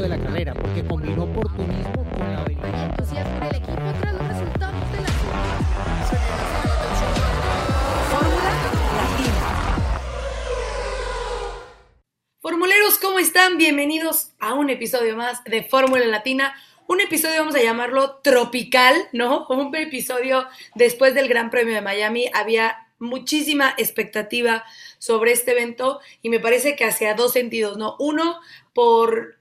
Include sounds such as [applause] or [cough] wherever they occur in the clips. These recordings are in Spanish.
de la carrera, porque combinó oportunismo con la habilidad. entusiasmo en el equipo tras los resultados de la Fórmula Latina. Formuleros, ¿cómo están? Bienvenidos a un episodio más de Fórmula Latina. Un episodio, vamos a llamarlo tropical, ¿no? Un episodio después del Gran Premio de Miami. Había muchísima expectativa sobre este evento y me parece que hacia dos sentidos, ¿no? Uno, por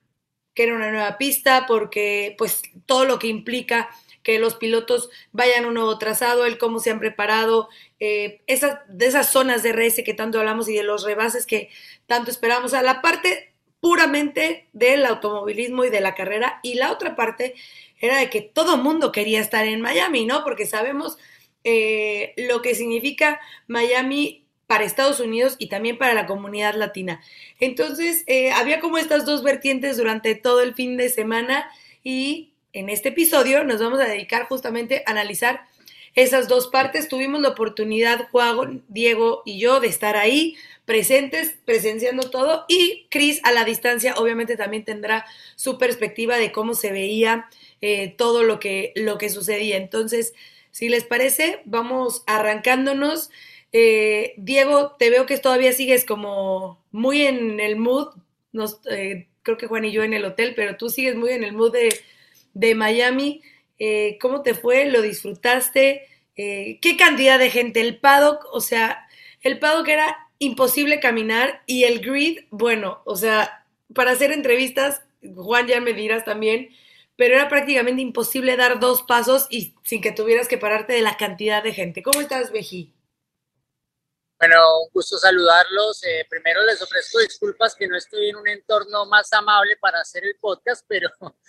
que era una nueva pista, porque pues todo lo que implica que los pilotos vayan a un nuevo trazado, el cómo se han preparado, eh, esas, de esas zonas de RS que tanto hablamos y de los rebases que tanto esperamos, a la parte puramente del automovilismo y de la carrera, y la otra parte era de que todo mundo quería estar en Miami, ¿no? Porque sabemos eh, lo que significa Miami para Estados Unidos y también para la comunidad latina. Entonces, eh, había como estas dos vertientes durante todo el fin de semana y en este episodio nos vamos a dedicar justamente a analizar esas dos partes. Tuvimos la oportunidad, Juan, Diego y yo, de estar ahí presentes, presenciando todo y Cris a la distancia obviamente también tendrá su perspectiva de cómo se veía eh, todo lo que, lo que sucedía. Entonces, si les parece, vamos arrancándonos. Eh, Diego, te veo que todavía sigues como muy en el mood. Eh, creo que Juan y yo en el hotel, pero tú sigues muy en el mood de, Miami. Eh, ¿Cómo te fue? ¿Lo disfrutaste? ¿Qué cantidad de gente? El paddock, o sea, el paddock era imposible caminar y el grid, bueno, o sea, para hacer entrevistas, Juan ya me dirás también, pero era prácticamente imposible dar dos pasos y sin que tuvieras que pararte de la cantidad de gente. ¿Cómo estás, Bejí? Bueno, un gusto saludarlos. Eh, primero les ofrezco disculpas que no estoy en un entorno más amable para hacer el podcast, pero [laughs]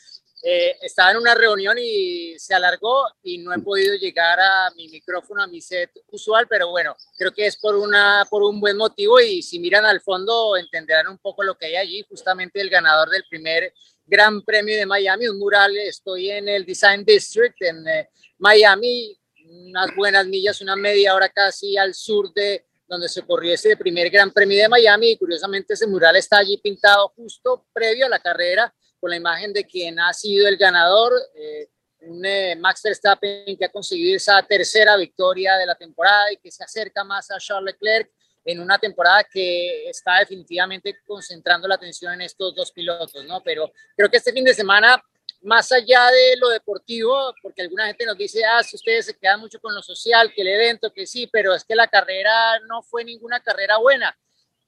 eh, estaba en una reunión y se alargó y no he podido llegar a mi micrófono, a mi set usual, pero bueno, creo que es por, una, por un buen motivo y si miran al fondo entenderán un poco lo que hay allí, justamente el ganador del primer Gran Premio de Miami, un mural, estoy en el Design District en eh, Miami, unas buenas millas, una media hora casi al sur de donde se corrió ese primer Gran Premio de Miami y curiosamente ese mural está allí pintado justo previo a la carrera con la imagen de quien ha sido el ganador, eh, un eh, Max Verstappen que ha conseguido esa tercera victoria de la temporada y que se acerca más a Charles Leclerc en una temporada que está definitivamente concentrando la atención en estos dos pilotos, ¿no? Pero creo que este fin de semana, más allá de lo deportivo, porque alguna gente nos dice, ah, si ustedes se quedan mucho con lo social, que el evento, que sí, pero es que la carrera no fue ninguna carrera buena.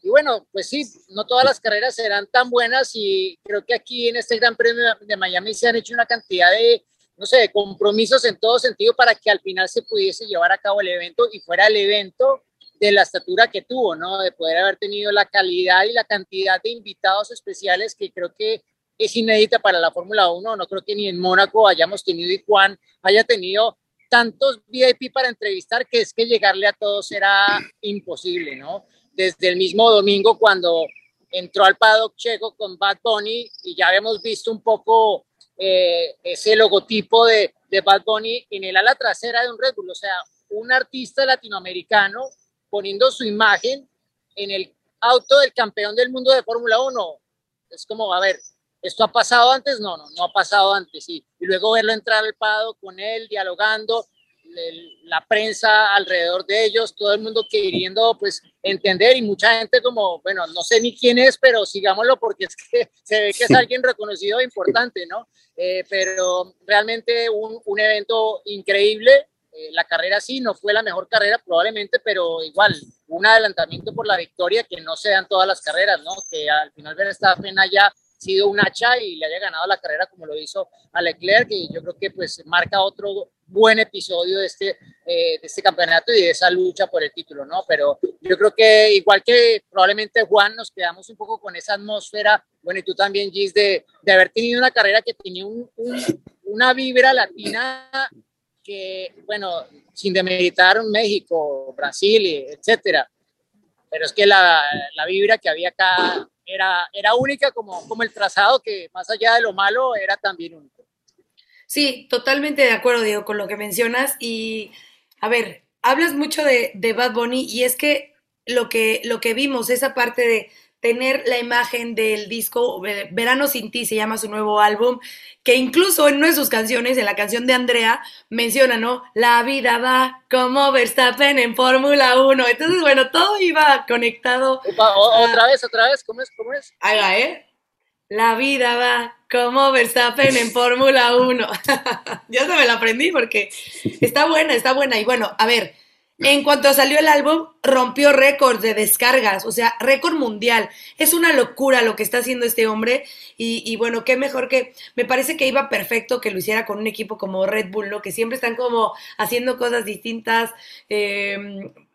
Y bueno, pues sí, no todas las carreras serán tan buenas y creo que aquí en este Gran Premio de Miami se han hecho una cantidad de, no sé, de compromisos en todo sentido para que al final se pudiese llevar a cabo el evento y fuera el evento de la estatura que tuvo, ¿no? De poder haber tenido la calidad y la cantidad de invitados especiales que creo que es inédita para la Fórmula 1. No creo que ni en Mónaco hayamos tenido y Juan haya tenido tantos VIP para entrevistar que es que llegarle a todos era imposible, ¿no? Desde el mismo domingo cuando entró al paddock checo con Bad Bunny y ya habíamos visto un poco eh, ese logotipo de, de Bad Bunny en el ala trasera de un Red Bull, o sea, un artista latinoamericano poniendo su imagen en el auto del campeón del mundo de Fórmula 1. Es como, a ver, ¿esto ha pasado antes? No, no, no ha pasado antes, sí. Y luego verlo entrar al pado con él, dialogando, la prensa alrededor de ellos, todo el mundo queriendo pues entender y mucha gente como, bueno, no sé ni quién es, pero sigámoslo porque es que [laughs] se ve que es alguien reconocido e importante, ¿no? Eh, pero realmente un, un evento increíble, eh, la carrera sí, no fue la mejor carrera probablemente, pero igual, un adelantamiento por la victoria que no se dan todas las carreras, ¿no? Que al final Verstappen haya sido un hacha y le haya ganado la carrera como lo hizo a Leclerc, y yo creo que pues marca otro buen episodio de este, eh, de este campeonato y de esa lucha por el título, ¿no? Pero yo creo que igual que probablemente Juan, nos quedamos un poco con esa atmósfera, bueno, y tú también, Gis, de, de haber tenido una carrera que tenía un, un, una vibra latina que, bueno, sin demeritar México, Brasil, etcétera, pero es que la, la, vibra que había acá era, era única como, como el trazado que más allá de lo malo era también único. Sí, totalmente de acuerdo, Diego, con lo que mencionas y, a ver, hablas mucho de, de Bad Bunny y es que lo que, lo que vimos, esa parte de tener la imagen del disco Verano sin ti, se llama su nuevo álbum, que incluso en una de sus canciones, en la canción de Andrea, menciona, ¿no? La vida va como Verstappen en Fórmula 1. Entonces, bueno, todo iba conectado. O- otra vez, otra vez, ¿cómo es? ¿Cómo es? Ahí va, ¿eh? La vida va como Verstappen en Fórmula 1. [laughs] ya se me la aprendí porque está buena, está buena. Y bueno, a ver, en cuanto salió el álbum, rompió récords de descargas, o sea, récord mundial. Es una locura lo que está haciendo este hombre. Y, bueno, qué mejor que. Me parece que iba perfecto que lo hiciera con un equipo como Red Bull, ¿no? Que siempre están como haciendo cosas distintas, eh,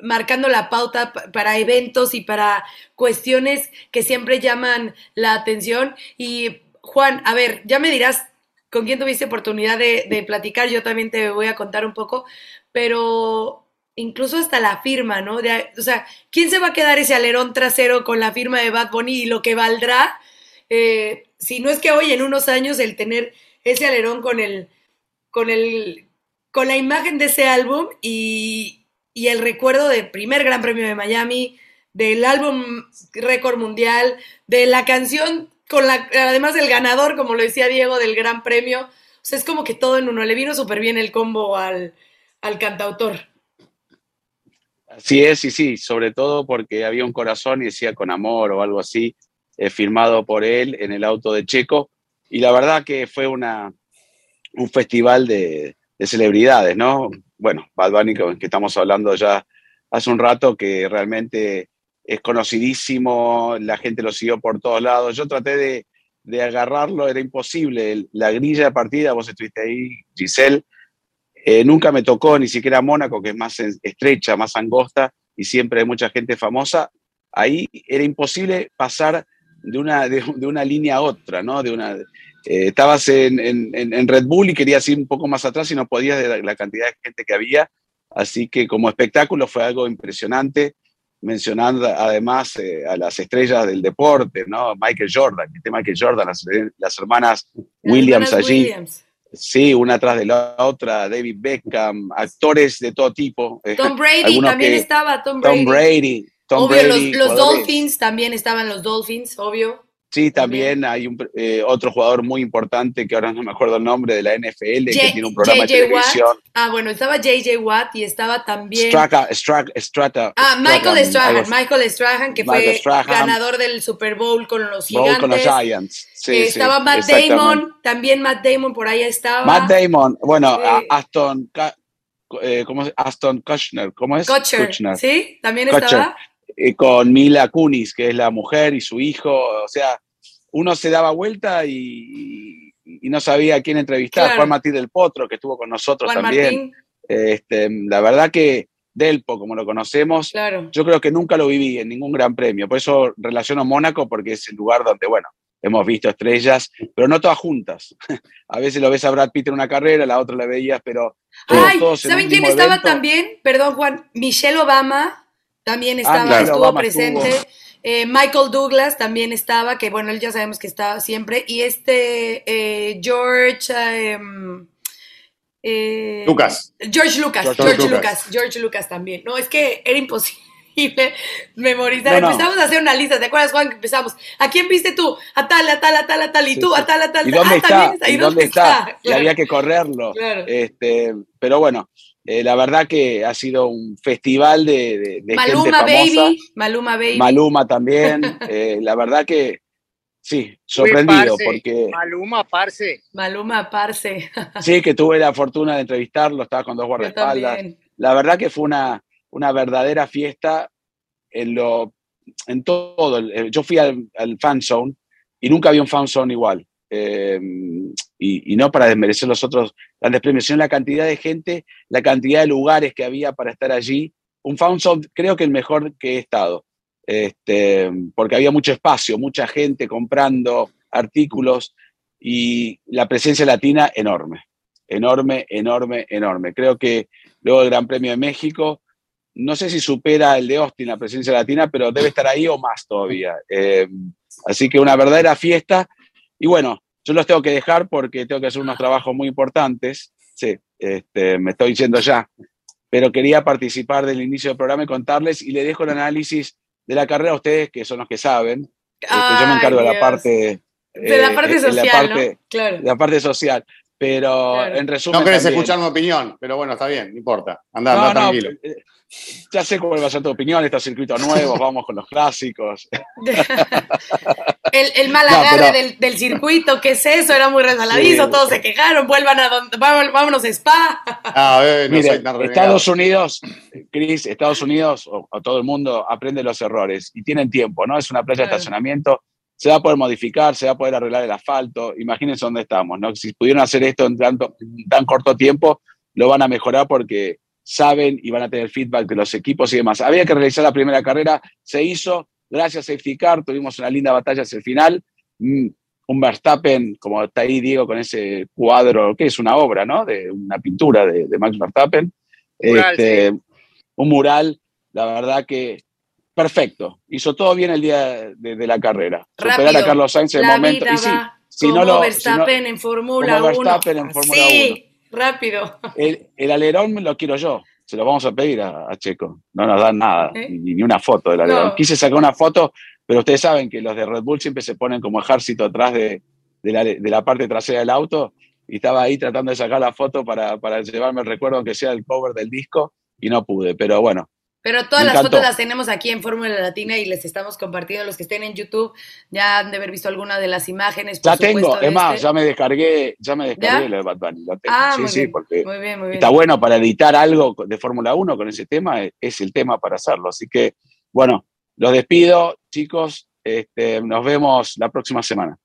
marcando la pauta pa- para eventos y para cuestiones que siempre llaman la atención. Y Juan, a ver, ya me dirás con quién tuviste oportunidad de, de platicar, yo también te voy a contar un poco, pero incluso hasta la firma, ¿no? De- o sea, ¿quién se va a quedar ese alerón trasero con la firma de Bad Bunny y lo que valdrá? eh, si no es que hoy en unos años el tener ese alerón con el, con el, con la imagen de ese álbum y, y el recuerdo del primer Gran Premio de Miami, del álbum récord mundial, de la canción con la, además del ganador, como lo decía Diego, del Gran Premio. O sea, es como que todo en uno. Le vino súper bien el combo al, al cantautor. Así es, y sí, sobre todo porque había un corazón y decía con amor o algo así, eh, firmado por él en el auto de Checo. Y la verdad que fue una, un festival de, de celebridades, ¿no? Bueno, Bad Bunny, que estamos hablando ya hace un rato, que realmente es conocidísimo, la gente lo siguió por todos lados. Yo traté de, de agarrarlo, era imposible. La grilla de partida, vos estuviste ahí, Giselle, eh, nunca me tocó ni siquiera Mónaco, que es más estrecha, más angosta y siempre hay mucha gente famosa. Ahí era imposible pasar de una, de, de una línea a otra, ¿no? De una, eh, estabas en, en- en- Red Bull y querías ir un poco más atrás y no podías de la, la cantidad de gente que había. Así que como espectáculo fue algo impresionante, mencionando además eh, a las estrellas del deporte, ¿no? Michael Jordan, este Michael Jordan, las, las hermanas Williams Hermanas allí. Williams. Sí, una tras de la otra, David Beckham, actores de todo tipo. eh, Tom Brady también que- estaba, Tom Brady. Tom Brady, Tom obvio, Brady, los, los. Dolphins también estaban los Dolphins, obvio. Sí, también hay un, eh, otro jugador muy importante que ahora no me acuerdo el nombre de la NFL, que J- tiene un programa de Watt. televisión. Ah, bueno, estaba JJ Watt y estaba también. Straka, Straka, Strata, Ah, Michael Strahan. Michael Strahan, que Michael fue Strahan. ganador del Super Bowl con los Bowl gigantes. con los Giants. Sí, Eh, sí, estaba Matt. Damon, también Matt Damon por ahí estaba. Matt Damon, bueno, Eh, Aston, eh, ¿cómo es? Aston Kutcher, ¿cómo es? Kutcher. ¿sí? También Kutcher. estaba. Eh, con Mila Kunis, que es la mujer y su hijo. O sea, uno se daba vuelta y, y no sabía a quién entrevistar. Claro. Juan Martín del Potro, que estuvo con nosotros Juan también. Este, la verdad que Delpo, como lo conocemos, claro. yo creo que nunca lo viví en ningún gran premio. Por eso relaciono Mónaco, porque es el lugar donde, bueno, hemos visto estrellas, pero no todas juntas. [laughs] a veces lo ves a Brad Pitt en una carrera, la otra la veías, pero todos, Ay, todos ¿saben quién estaba evento. también? Perdón, Juan. Michelle Obama también estaba, Michelle estuvo Obama presente. Eh, Michael Douglas también estaba, que bueno, él ya sabemos que está siempre. Y este eh, George. eh, eh, Lucas. George Lucas, George George, Lucas. Lucas. George Lucas también. No, es que era imposible [laughs] memorizar. No, no. Empezamos a hacer una lista, ¿te acuerdas, Juan? Que empezamos. ¿A quién viste tú? A tal, a tal, a tal, a tal. Y Sí, tú, sí. a tal, a tal. ¿Y tal. dónde Ah, está? ¿Y dónde está? Y Claro, había que correrlo. claro. Este, pero bueno, eh, la verdad que ha sido un festival de, de- de Maluma gente famosa. Baby. Maluma Baby. Maluma también. [laughs] eh, la verdad que sí, sorprendido parce, porque Maluma, parce. Maluma Parce. sí que tuve la fortuna de entrevistarlo, estaba con dos guardaespaldas. La verdad que fue una, una verdadera fiesta en lo en todo. Yo fui al, al fan zone y nunca había un fan zone igual. Eh, y, no para desmerecer los otros grandes premios, sino la cantidad de gente, la cantidad de lugares que había para estar allí. Un zone creo que el mejor que he estado, este, porque había mucho espacio, mucha gente comprando artículos y la presencia latina enorme, enorme, enorme, enorme. Creo que luego del Gran Premio de México, no sé si supera el de Austin la presencia latina, pero debe estar ahí o más todavía. Eh, así que una verdadera fiesta. Y bueno, yo los tengo que dejar porque tengo que hacer unos trabajos muy importantes. Sí, este, me estoy yendo ya. Pero quería participar del inicio del programa y contarles y le dejo el análisis de la carrera a ustedes, que son los que saben. Este, yo me encargo de la parte... De la eh, parte la social, parte- ¿no? Claro. La parte social. Pero Claro. en resumen... No querés también- escuchar mi opinión, pero bueno, está bien, no importa. Andá, No, andá no, tranquilo. eh, ya sé cuál va a ser tu opinión, estos circuitos nuevos, [laughs] vamos con los clásicos. [laughs] el, el mal No, agarre pero- del, del circuito, ¿qué es eso? Era muy resbaladizo, Sí. todos se quejaron, vuelvan a donde, vámonos, vámonos a Spa. [laughs] Ah, eh, no Mire. Estados Unidos, Cris, Estados Unidos o, o todo el mundo aprende los errores y tienen tiempo, ¿no? Es una playa de Claro. estacionamiento, se va a poder modificar, se va a poder arreglar el asfalto. Imagínense dónde estamos, ¿no? Si pudieron hacer esto en, tanto, en tan corto tiempo, lo van a mejorar porque saben y van a tener feedback de los equipos y demás. Había que realizar la primera carrera, se hizo, gracias a Safety Car, tuvimos una linda batalla hacia el final. Mm, Un Verstappen, como está ahí Diego, con ese cuadro, que es una obra, ¿no? De una pintura de, de Max Verstappen. Mural, Este, Un mural, la verdad que perfecto. Hizo todo bien el día de, de la carrera. Superar Rápido. a Carlos Sainz en el momento. Y sí, si no lo- si no- Verstappen en Fórmula como 1. Verstappen en Fórmula Sí, rápido. el, el alerón lo quiero yo. Se lo vamos a pedir a, a Checo. No nos dan nada, ¿Eh? ni, ni una foto del alerón. No. Quise sacar una foto, pero ustedes saben que los de Red Bull siempre se ponen como ejército atrás de, de la, de la parte trasera del auto. Y estaba ahí tratando de sacar la foto para, para llevarme el recuerdo, aunque sea el cover del disco, y no pude. Pero bueno, Pero todas las fotos las tenemos aquí en Fórmula Latina y les estamos compartiendo. Los que estén en YouTube ya han de haber visto alguna de las imágenes. por ya tengo, supuesto, es más, este. ya me descargué, ya me descargué ¿Ya? lo de Bad Bunny. lo tengo. Ah, sí, muy sí, bien. porque Muy bien, muy bien. está bueno para editar algo de Fórmula 1 con ese tema, e- es el tema para hacerlo. Así que, bueno, los despido, chicos. Este, nos vemos la próxima semana.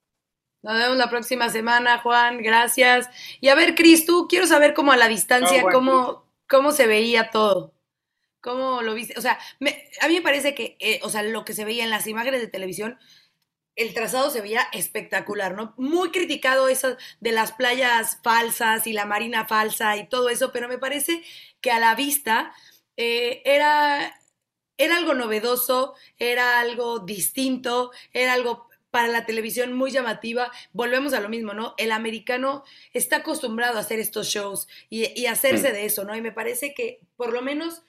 Nos vemos la próxima semana, Juan. Gracias. Y a ver, Cris, tú quiero saber cómo a la distancia, No, bueno. cómo, cómo se veía todo. ¿Cómo lo viste? O sea, me- a mí me parece que, eh, o sea, lo que se veía en las imágenes de televisión, el trazado se veía espectacular, ¿no? Muy criticado eso de las playas falsas y la marina falsa y todo eso, pero me parece que a la vista eh, era, era algo novedoso, era algo distinto, era algo para la televisión muy llamativa. Volvemos a lo mismo, ¿no? El americano está acostumbrado a hacer estos shows y, y hacerse de eso, ¿no? Y me parece que por lo menos,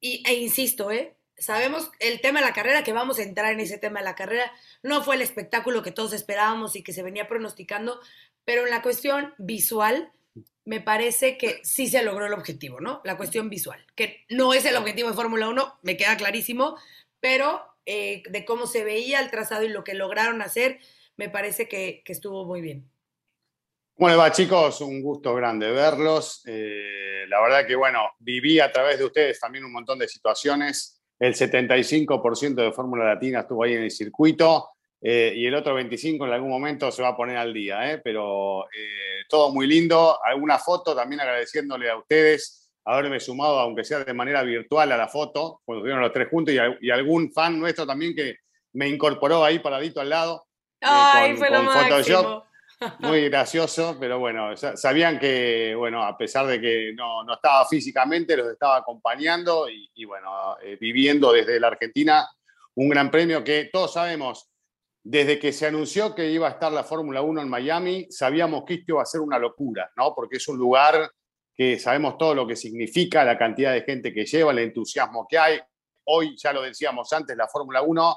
y, e insisto, ¿eh? Sabemos el tema de la carrera, que vamos a entrar en ese tema de la carrera. No fue el espectáculo que todos esperábamos y que se venía pronosticando, pero en la cuestión visual, me parece que sí se logró el objetivo, ¿no? La cuestión visual, que no es el objetivo de Fórmula 1, me queda clarísimo, pero eh, de cómo se veía el trazado y lo que lograron hacer, me parece que, que estuvo muy bien. ¿Cómo les va, chicos? Un gusto grande verlos. Eh, la verdad que, bueno, viví a través de ustedes también un montón de situaciones. El 75% de Fórmula Latina estuvo ahí en el circuito eh, y el otro 25% en algún momento se va a poner al día, ¿eh? pero eh, todo muy lindo. Alguna foto también agradeciéndole a ustedes haberme sumado, aunque sea de manera virtual, a la foto, cuando estuvieron los tres juntos y, al- y algún fan nuestro también que me incorporó ahí paradito al lado. eh, Ay, con- fue lo con Photoshop. Muy gracioso, pero bueno, sa- sabían que, bueno, a pesar de que no, no estaba físicamente, los estaba acompañando y, y, bueno, eh, viviendo desde la Argentina un gran premio que todos sabemos, desde que se anunció que iba a estar la Fórmula 1 en Miami, sabíamos que esto iba a ser una locura, ¿no? Porque es un lugar que sabemos todo lo que significa, la cantidad de gente que lleva, el entusiasmo que hay. Hoy, ya lo decíamos antes, la Fórmula 1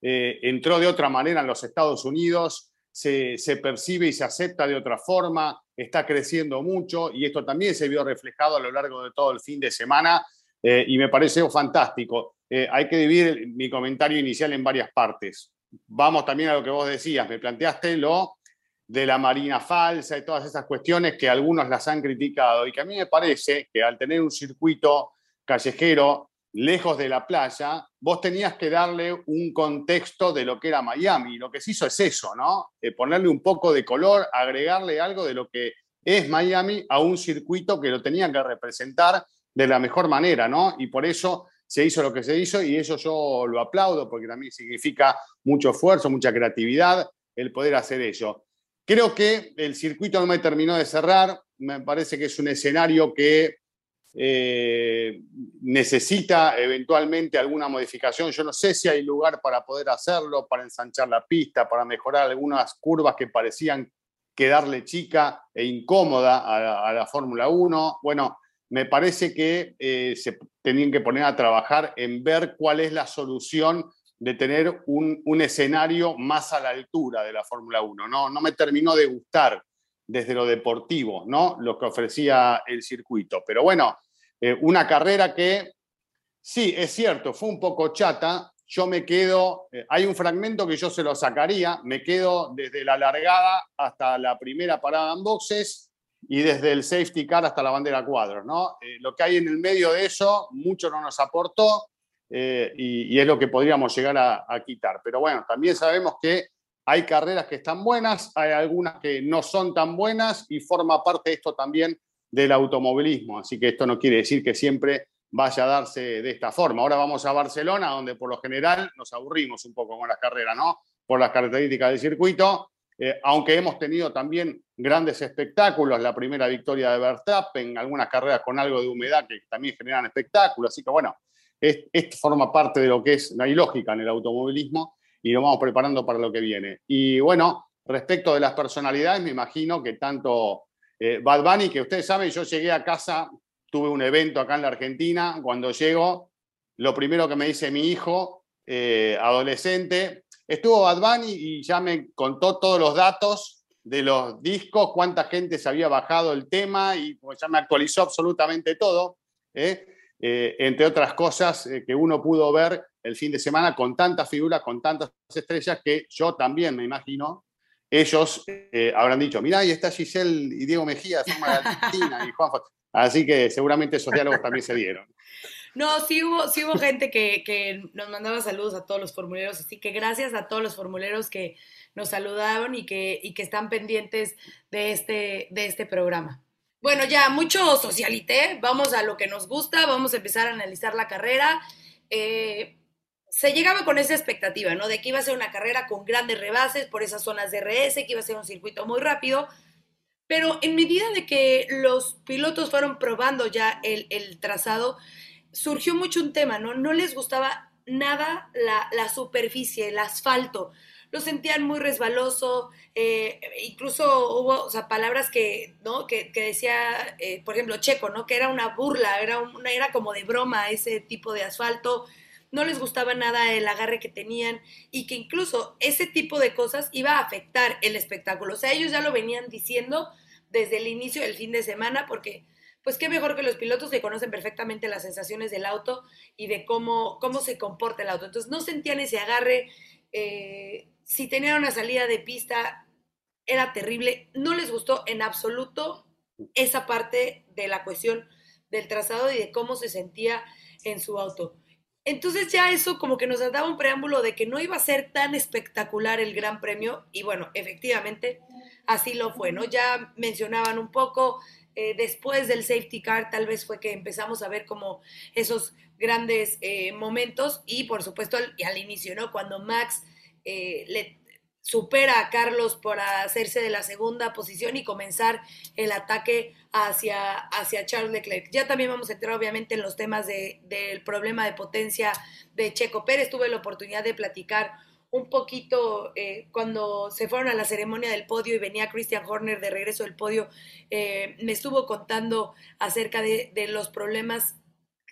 eh, entró de otra manera en los Estados Unidos, se, percibe y se acepta de otra forma, está creciendo mucho y esto también se vio reflejado a lo largo de todo el fin de semana eh, y me pareció fantástico. Eh, hay que dividir mi comentario inicial en varias partes. Vamos también a lo que vos decías, me planteaste lo de la marina falsa y todas esas cuestiones que algunos las han criticado y que a mí me parece que al tener un circuito callejero lejos de la playa, vos tenías que darle un contexto de lo que era Miami. Lo que se hizo es eso, ¿no? Eh, ponerle un poco de color, agregarle algo de lo que es Miami a un circuito que lo tenía que representar de la mejor manera, ¿no? Y por eso se hizo lo que se hizo y eso yo lo aplaudo porque también significa mucho esfuerzo, mucha creatividad el poder hacer ello. Creo que el circuito no me terminó de cerrar, me parece que es un escenario que eh, necesita eventualmente alguna modificación. Yo no sé si hay lugar para poder hacerlo, para ensanchar la pista, para mejorar algunas curvas que parecían quedarle chica e incómoda a la, Fórmula 1. Bueno, me parece que eh, se tenían que poner a trabajar en ver cuál es la solución de tener un, un, escenario más a la altura de la Fórmula 1. No, no me terminó de gustar desde lo deportivo, ¿no? Lo que ofrecía el circuito. Pero bueno, eh, una carrera que, sí, es cierto, fue un poco chata. Yo me quedo, eh, hay un fragmento que yo se lo sacaría, me quedo desde la largada hasta la primera parada en boxes y desde el safety car hasta la bandera cuadros, ¿no? Eh, lo que hay en el medio de eso, mucho no nos aportó y, es lo que podríamos llegar a, a quitar. Pero bueno, también sabemos que hay carreras que están buenas, hay algunas que no son tan buenas y forma parte esto también del automovilismo. Así que esto no quiere decir que siempre vaya a darse de esta forma. Ahora vamos a Barcelona, donde por lo general nos aburrimos un poco con las carreras, ¿no? Por las características del circuito, eh, aunque hemos tenido también grandes espectáculos, la primera victoria de Verstappen, algunas carreras con algo de humedad que también generan espectáculos. Así que bueno, esto forma parte de lo que es la ilógica en el automovilismo y nos vamos preparando para lo que viene. Y bueno, respecto de las personalidades, me imagino que tanto eh, Bad Bunny, que ustedes saben, yo llegué a casa, tuve un evento acá en la Argentina, cuando llego, lo primero que me dice mi hijo, eh, adolescente, estuvo Bad Bunny y ya me contó todos los datos de los discos, cuánta gente se había bajado el tema y pues, ya me actualizó absolutamente todo. ¿eh? Entre otras cosas que uno pudo ver el fin de semana con tantas figuras, con tantas estrellas, que yo también me imagino, ellos eh, habrán dicho, mira, ahí está Giselle y Diego Mejía, Argentina [laughs] y Juan Así que seguramente esos diálogos también se dieron. No, sí hubo, sí hubo gente que, que, nos mandaba saludos a todos los formuleros, así que gracias a todos los formuleros que nos saludaron y que, y que están pendientes de este, de este programa. Bueno, ya mucho socialité, vamos a lo que nos gusta, vamos a empezar a analizar la carrera. Eh, se llegaba con esa expectativa, ¿no? De que iba a ser una carrera con grandes rebases por esas zonas de RS, que iba a ser un circuito muy rápido. Pero en medida de que los pilotos fueron probando ya el, trazado, surgió mucho un tema, ¿no? No les gustaba nada la, superficie, el asfalto lo sentían muy resbaloso, eh, incluso hubo o sea, palabras que, ¿no? que decía, eh, por ejemplo, Checo, ¿no? que era una burla, era, una, era como de broma ese tipo de asfalto, no les gustaba nada el agarre que tenían y que incluso ese tipo de cosas iba a afectar el espectáculo. O sea, ellos ya lo venían diciendo desde el inicio del fin de semana porque pues qué mejor que los pilotos que conocen perfectamente las sensaciones del auto y de cómo, cómo se comporta el auto. Entonces no sentían ese agarre, eh, si tenían una salida de pista, era terrible. No les gustó en absoluto esa parte de la cuestión del trazado y de cómo se sentía en su auto. Entonces ya eso como que nos daba un preámbulo de que no iba a ser tan espectacular el Gran Premio y bueno, efectivamente así lo fue, ¿no? Ya mencionaban un poco, eh, después del safety car tal vez fue que empezamos a ver como esos grandes eh, momentos y por supuesto al, al inicio, ¿no? Cuando Max eh, le supera a Carlos por hacerse de la segunda posición y comenzar el ataque hacia, hacia Charles Leclerc. Ya también vamos a entrar obviamente en los temas de, del problema de potencia de Checo Pérez. Tuve la oportunidad de platicar un poquito eh, cuando se fueron a la ceremonia del podio y venía Christian Horner de regreso del podio, eh, me estuvo contando acerca de, de los problemas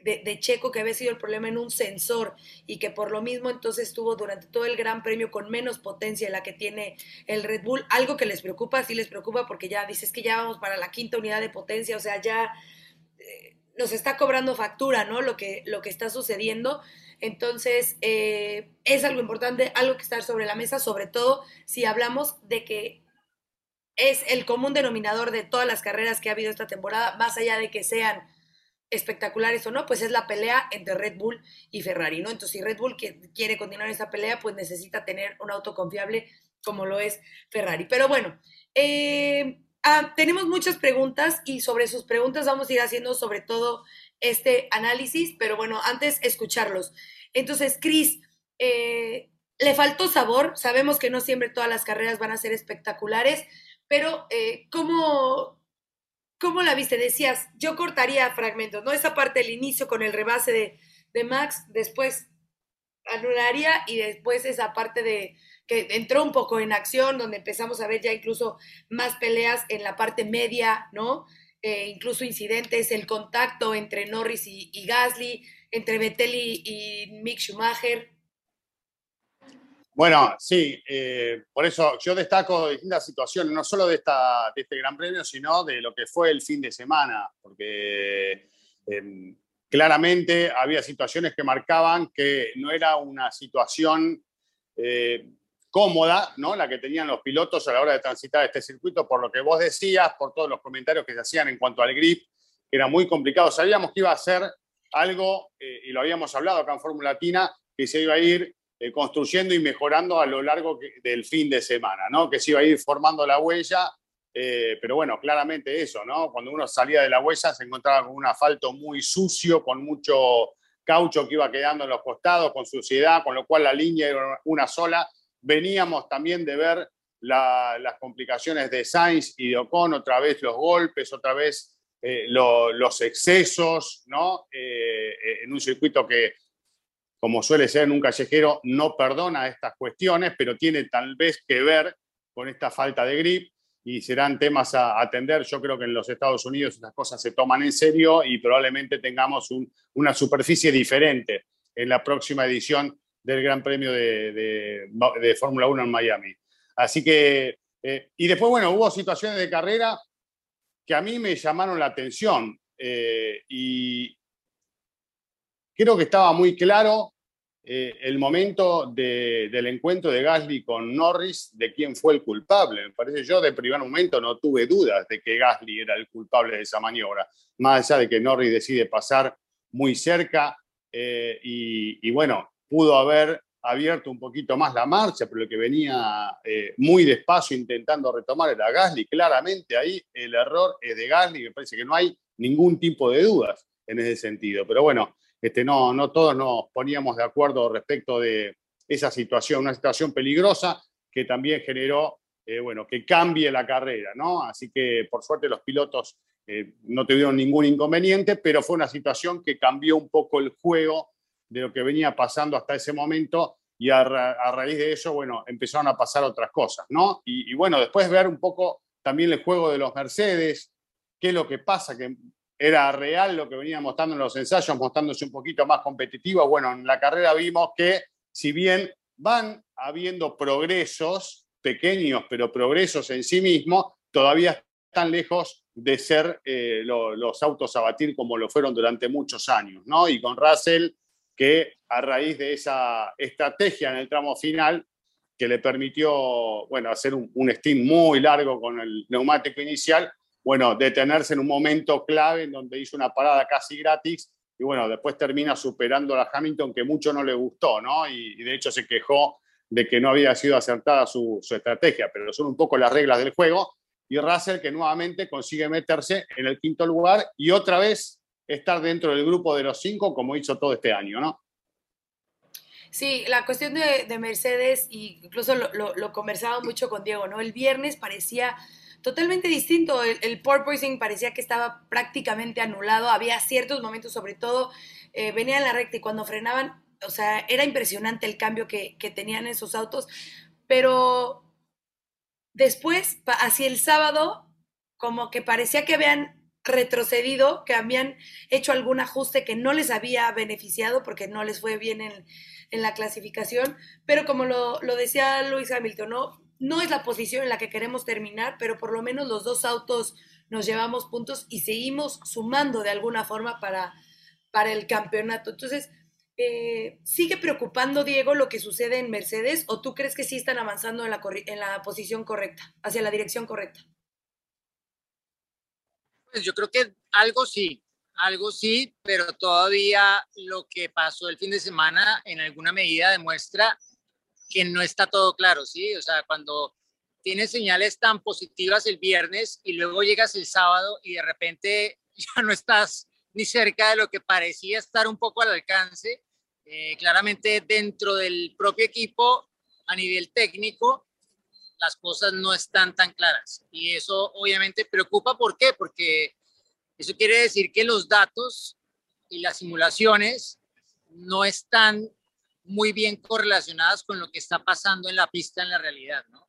de, Checo que había sido el problema en un sensor y que por lo mismo entonces estuvo durante todo el Gran Premio con menos potencia de la que tiene el Red Bull. Algo que les preocupa, sí les preocupa porque ya dices que ya vamos para la quinta unidad de potencia, o sea, ya eh, nos está cobrando factura, ¿no? Lo que, lo que está sucediendo. Entonces, eh, es algo importante, algo que estar sobre la mesa, sobre todo si hablamos de que es el común denominador de todas las carreras que ha habido esta temporada, más allá de que sean espectaculares o no, pues es la pelea entre Red Bull y Ferrari, ¿no? Entonces, si Red Bull quiere continuar esa pelea, pues necesita tener un auto confiable como lo es Ferrari. Pero bueno, eh, ah, tenemos muchas preguntas y sobre sus preguntas vamos a ir haciendo sobre todo este análisis, pero bueno, antes escucharlos. Entonces, Cris, eh, le faltó sabor, sabemos que no siempre todas las carreras van a ser espectaculares, pero eh, ¿cómo, ¿Cómo la viste? Decías, yo cortaría fragmentos, ¿no? Esa parte del inicio con el rebase de, de Max, después anularía y después esa parte de que entró un poco en acción, donde empezamos a ver ya incluso más peleas en la parte media, ¿no? Eh, incluso incidentes, el contacto entre Norris y, Gasly, entre Vettel y, Mick Schumacher. Bueno, sí, eh, por eso yo destaco distintas situaciones, no solo de, esta, de este Gran Premio, sino de lo que fue el fin de semana, porque em, claramente había situaciones que marcaban que no era una situación eh, cómoda, ¿no? La que tenían los pilotos a la hora de transitar este circuito, por lo que vos decías, por todos los comentarios que se hacían en cuanto al grip, que era muy complicado. Sabíamos que iba a ser algo, eh, y lo habíamos hablado acá en Fórmula Latina, que se iba a ir eh, construyendo y mejorando a lo largo del fin de semana, ¿no? Que se iba a ir formando la huella, eh, pero bueno, claramente eso, ¿no? Cuando uno salía de la huella se encontraba con un asfalto muy sucio, con mucho caucho que iba quedando en los costados, con suciedad, con lo cual la línea era una sola. Veníamos también de ver las complicaciones de Sainz y de Ocon, otra vez los golpes, otra vez eh, los excesos, ¿no? en un circuito que como suele ser en un callejero, no perdona estas cuestiones, pero tiene tal vez que ver con esta falta de grip y serán temas a atender. Yo creo que en los Estados Unidos estas cosas se toman en serio y probablemente tengamos una superficie diferente en la próxima edición del Gran Premio de, Fórmula 1 en Miami. Así que, eh, y después, bueno, hubo situaciones de carrera que a mí me llamaron la atención eh, y, creo que estaba muy claro eh, el momento del encuentro de Gasly con Norris de quién fue el culpable. Me parece yo de primer momento no tuve dudas de que Gasly era el culpable de esa maniobra, más allá de que Norris decide pasar muy cerca eh, y, bueno, pudo haber abierto un poquito más la marcha, pero lo que venía eh, muy despacio intentando retomar era Gasly. Claramente ahí el error es de Gasly, me parece que no hay ningún tipo de dudas en ese sentido. Pero bueno, este, no, no todos nos poníamos de acuerdo respecto de esa situación, una situación peligrosa que también generó, eh, bueno, que cambie la carrera, ¿no? Así que por suerte los pilotos eh, no tuvieron ningún inconveniente, pero fue una situación que cambió un poco el juego de lo que venía pasando hasta ese momento y a, raíz de eso, bueno, empezaron a pasar otras cosas, ¿no? Y, y, bueno, después ver un poco también el juego de los Mercedes, qué es lo que pasa, que era real lo que venía mostrando en los ensayos, mostrándose un poquito más competitivo. Bueno, en la carrera vimos que si bien van habiendo progresos, pequeños, pero progresos en sí mismos, todavía están lejos de ser eh, los autos a batir como lo fueron durante muchos años, ¿no? Y con Russell, que a raíz de esa estrategia en el tramo final, que le permitió, bueno, hacer un, un stint muy largo con el neumático inicial, bueno, detenerse en un momento clave en donde hizo una parada casi gratis y bueno, después termina superando a Hamilton que mucho no le gustó, ¿no? Y, de hecho se quejó de que no había sido acertada su, estrategia, pero son un poco las reglas del juego. Y Russell que nuevamente consigue meterse en el quinto lugar y otra vez estar dentro del grupo de los cinco como hizo todo este año, ¿no? Sí, la cuestión de, Mercedes, incluso lo, lo, lo conversaba mucho con Diego, ¿no? El viernes parecía totalmente distinto. El, el porpoising parecía que estaba prácticamente anulado. Había ciertos momentos, sobre todo, eh, venía en la recta y cuando frenaban, o sea, era impresionante el cambio que, que tenían esos autos. Pero después, hacia el sábado, como que parecía que habían retrocedido, que habían hecho algún ajuste que no les había beneficiado porque no les fue bien en, en la clasificación, pero como lo, lo decía Luis Hamilton, ¿no? No es la posición en la que queremos terminar, pero por lo menos los dos autos nos llevamos puntos y seguimos sumando de alguna forma para, para el campeonato. Entonces, eh, ¿sigue preocupando, Diego, lo que sucede en Mercedes o tú crees que sí están avanzando en la, en la posición correcta, hacia la dirección correcta? Pues yo creo que algo sí, algo sí, pero todavía lo que pasó el fin de semana en alguna medida demuestra que no está todo claro, ¿sí? O sea, cuando tienes señales tan positivas el viernes y luego llegas el sábado y de repente [laughs] ya no estás ni cerca de lo que parecía estar un poco al alcance, eh, claramente dentro del propio equipo, a nivel técnico, las cosas no están tan claras. Y eso obviamente preocupa, ¿por qué? Porque eso quiere decir que los datos y las simulaciones no están muy bien correlacionadas con lo que está pasando en la pista en la realidad, ¿no?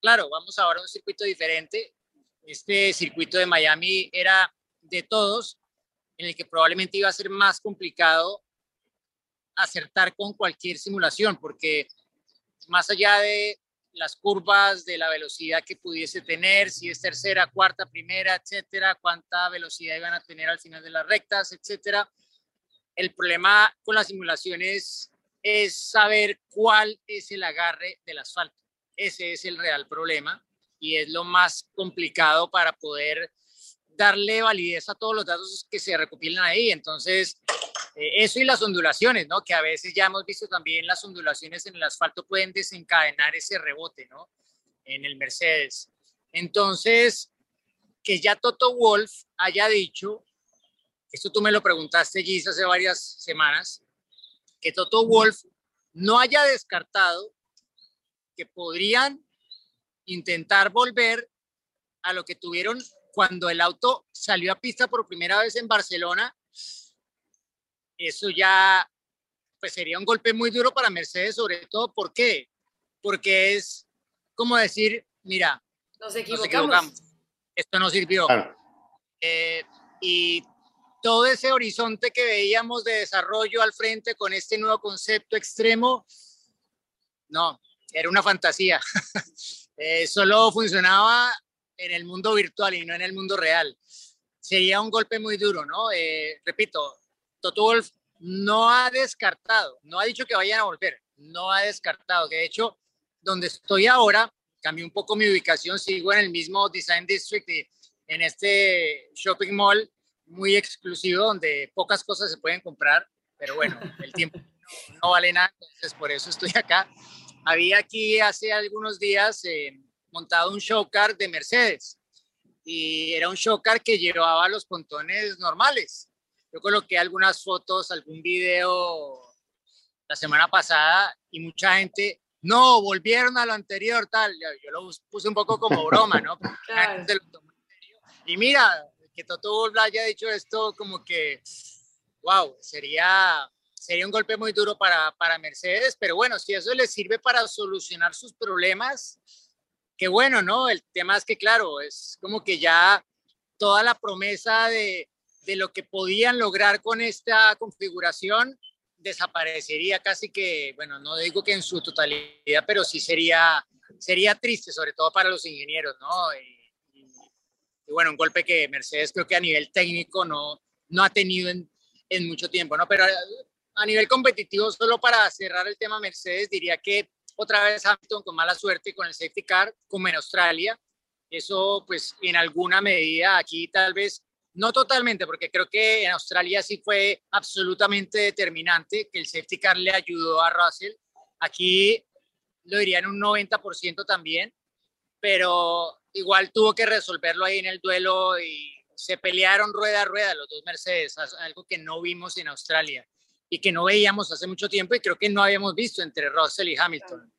Claro, vamos ahora a un circuito diferente. Este circuito de Miami era de todos, en el que probablemente iba a ser más complicado acertar con cualquier simulación, porque más allá de las curvas, de la velocidad que pudiese tener, si es tercera, cuarta, primera, etcétera, cuánta velocidad iban a tener al final de las rectas, etcétera. El problema con las simulaciones es saber cuál es el agarre del asfalto. Ese es el real problema y es lo más complicado para poder darle validez a todos los datos que se recopilan ahí. Entonces, eh, eso y las ondulaciones, ¿no? Que a veces ya hemos visto también las ondulaciones en el asfalto pueden desencadenar ese rebote, ¿no? En el Mercedes. Entonces, que ya Toto Wolf haya dicho, esto tú me lo preguntaste, Gis, hace varias semanas, que Toto Wolf no haya descartado que podrían intentar volver a lo que tuvieron cuando el auto salió a pista por primera vez en Barcelona eso ya pues sería un golpe muy duro para Mercedes, sobre todo, ¿por qué? Porque es como decir, mira, nos equivocamos. Esto no sirvió. Eh, y todo ese horizonte que veíamos de desarrollo al frente con este nuevo concepto extremo, no, era una fantasía. [laughs] eh, solo funcionaba en el mundo virtual y no en el mundo real. Sería un golpe muy duro, ¿no? Eh, repito, Toto Wolf no ha descartado, no ha dicho que vayan a volver, no ha descartado, de hecho, donde estoy ahora, cambié un poco mi ubicación, sigo en el mismo Design District, y en este shopping mall muy exclusivo, donde pocas cosas se pueden comprar, pero bueno, el tiempo no, vale nada, entonces por eso estoy [laughs] acá. Había aquí hace algunos días eh, montado un show car de Mercedes y era un show car que llevaba los pontones normales yo coloqué algunas fotos, algún video la semana pasada y mucha gente, no, volvieron a lo anterior, tal. Yo, lo puse un poco como broma, ¿no? Y mira, que Toto Wolff haya dicho esto como que, wow, sería, sería un golpe muy duro para, para Mercedes, pero bueno, si eso le sirve para solucionar sus problemas, qué bueno, ¿no? El tema es que, claro, es como que ya toda la promesa de, de lo que podían lograr con esta configuración desaparecería casi que, bueno, no digo que en su totalidad, pero sí sería, sería triste, sobre todo para los ingenieros, ¿no? Bueno, un golpe que Mercedes creo que a nivel técnico no, no ha tenido en, en mucho tiempo, ¿no? Pero a nivel competitivo, solo para cerrar el tema Mercedes, diría que otra vez Hamilton con mala suerte con el safety car, como en Australia. Eso, pues, en alguna medida aquí tal vez no totalmente, porque creo que en Australia sí fue absolutamente determinante que el safety car le ayudó a Russell. Aquí lo diría en un 90% también, pero igual tuvo que resolverlo ahí en el duelo y se pelearon rueda a rueda los dos Mercedes, algo que no vimos en Australia y que no veíamos hace mucho tiempo y creo que no habíamos visto entre Russell y Hamilton.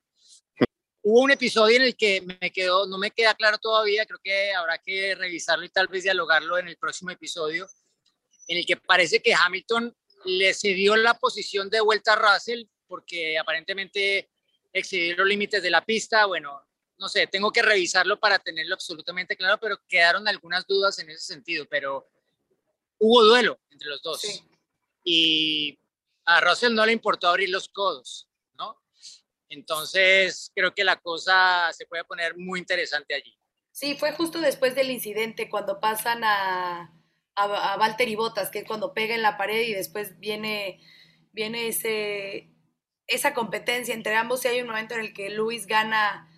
Hubo un episodio en el que me quedó, no me queda claro todavía, creo que habrá que revisarlo y tal vez dialogarlo en el próximo episodio, en el que parece que Hamilton le cedió la posición de vuelta a Russell porque aparentemente excedió los límites de la pista. Bueno, no sé, tengo que revisarlo para tenerlo absolutamente claro, pero quedaron algunas dudas en ese sentido, pero hubo duelo entre los dos. Y a Russell no le importó abrir los codos. Entonces, creo que la cosa se puede poner muy interesante allí. Sí, fue justo después del incidente cuando pasan a, a, Valtteri Bottas, que es cuando pega en la pared y después viene, viene ese, esa competencia entre ambos y hay un momento en el que Luis gana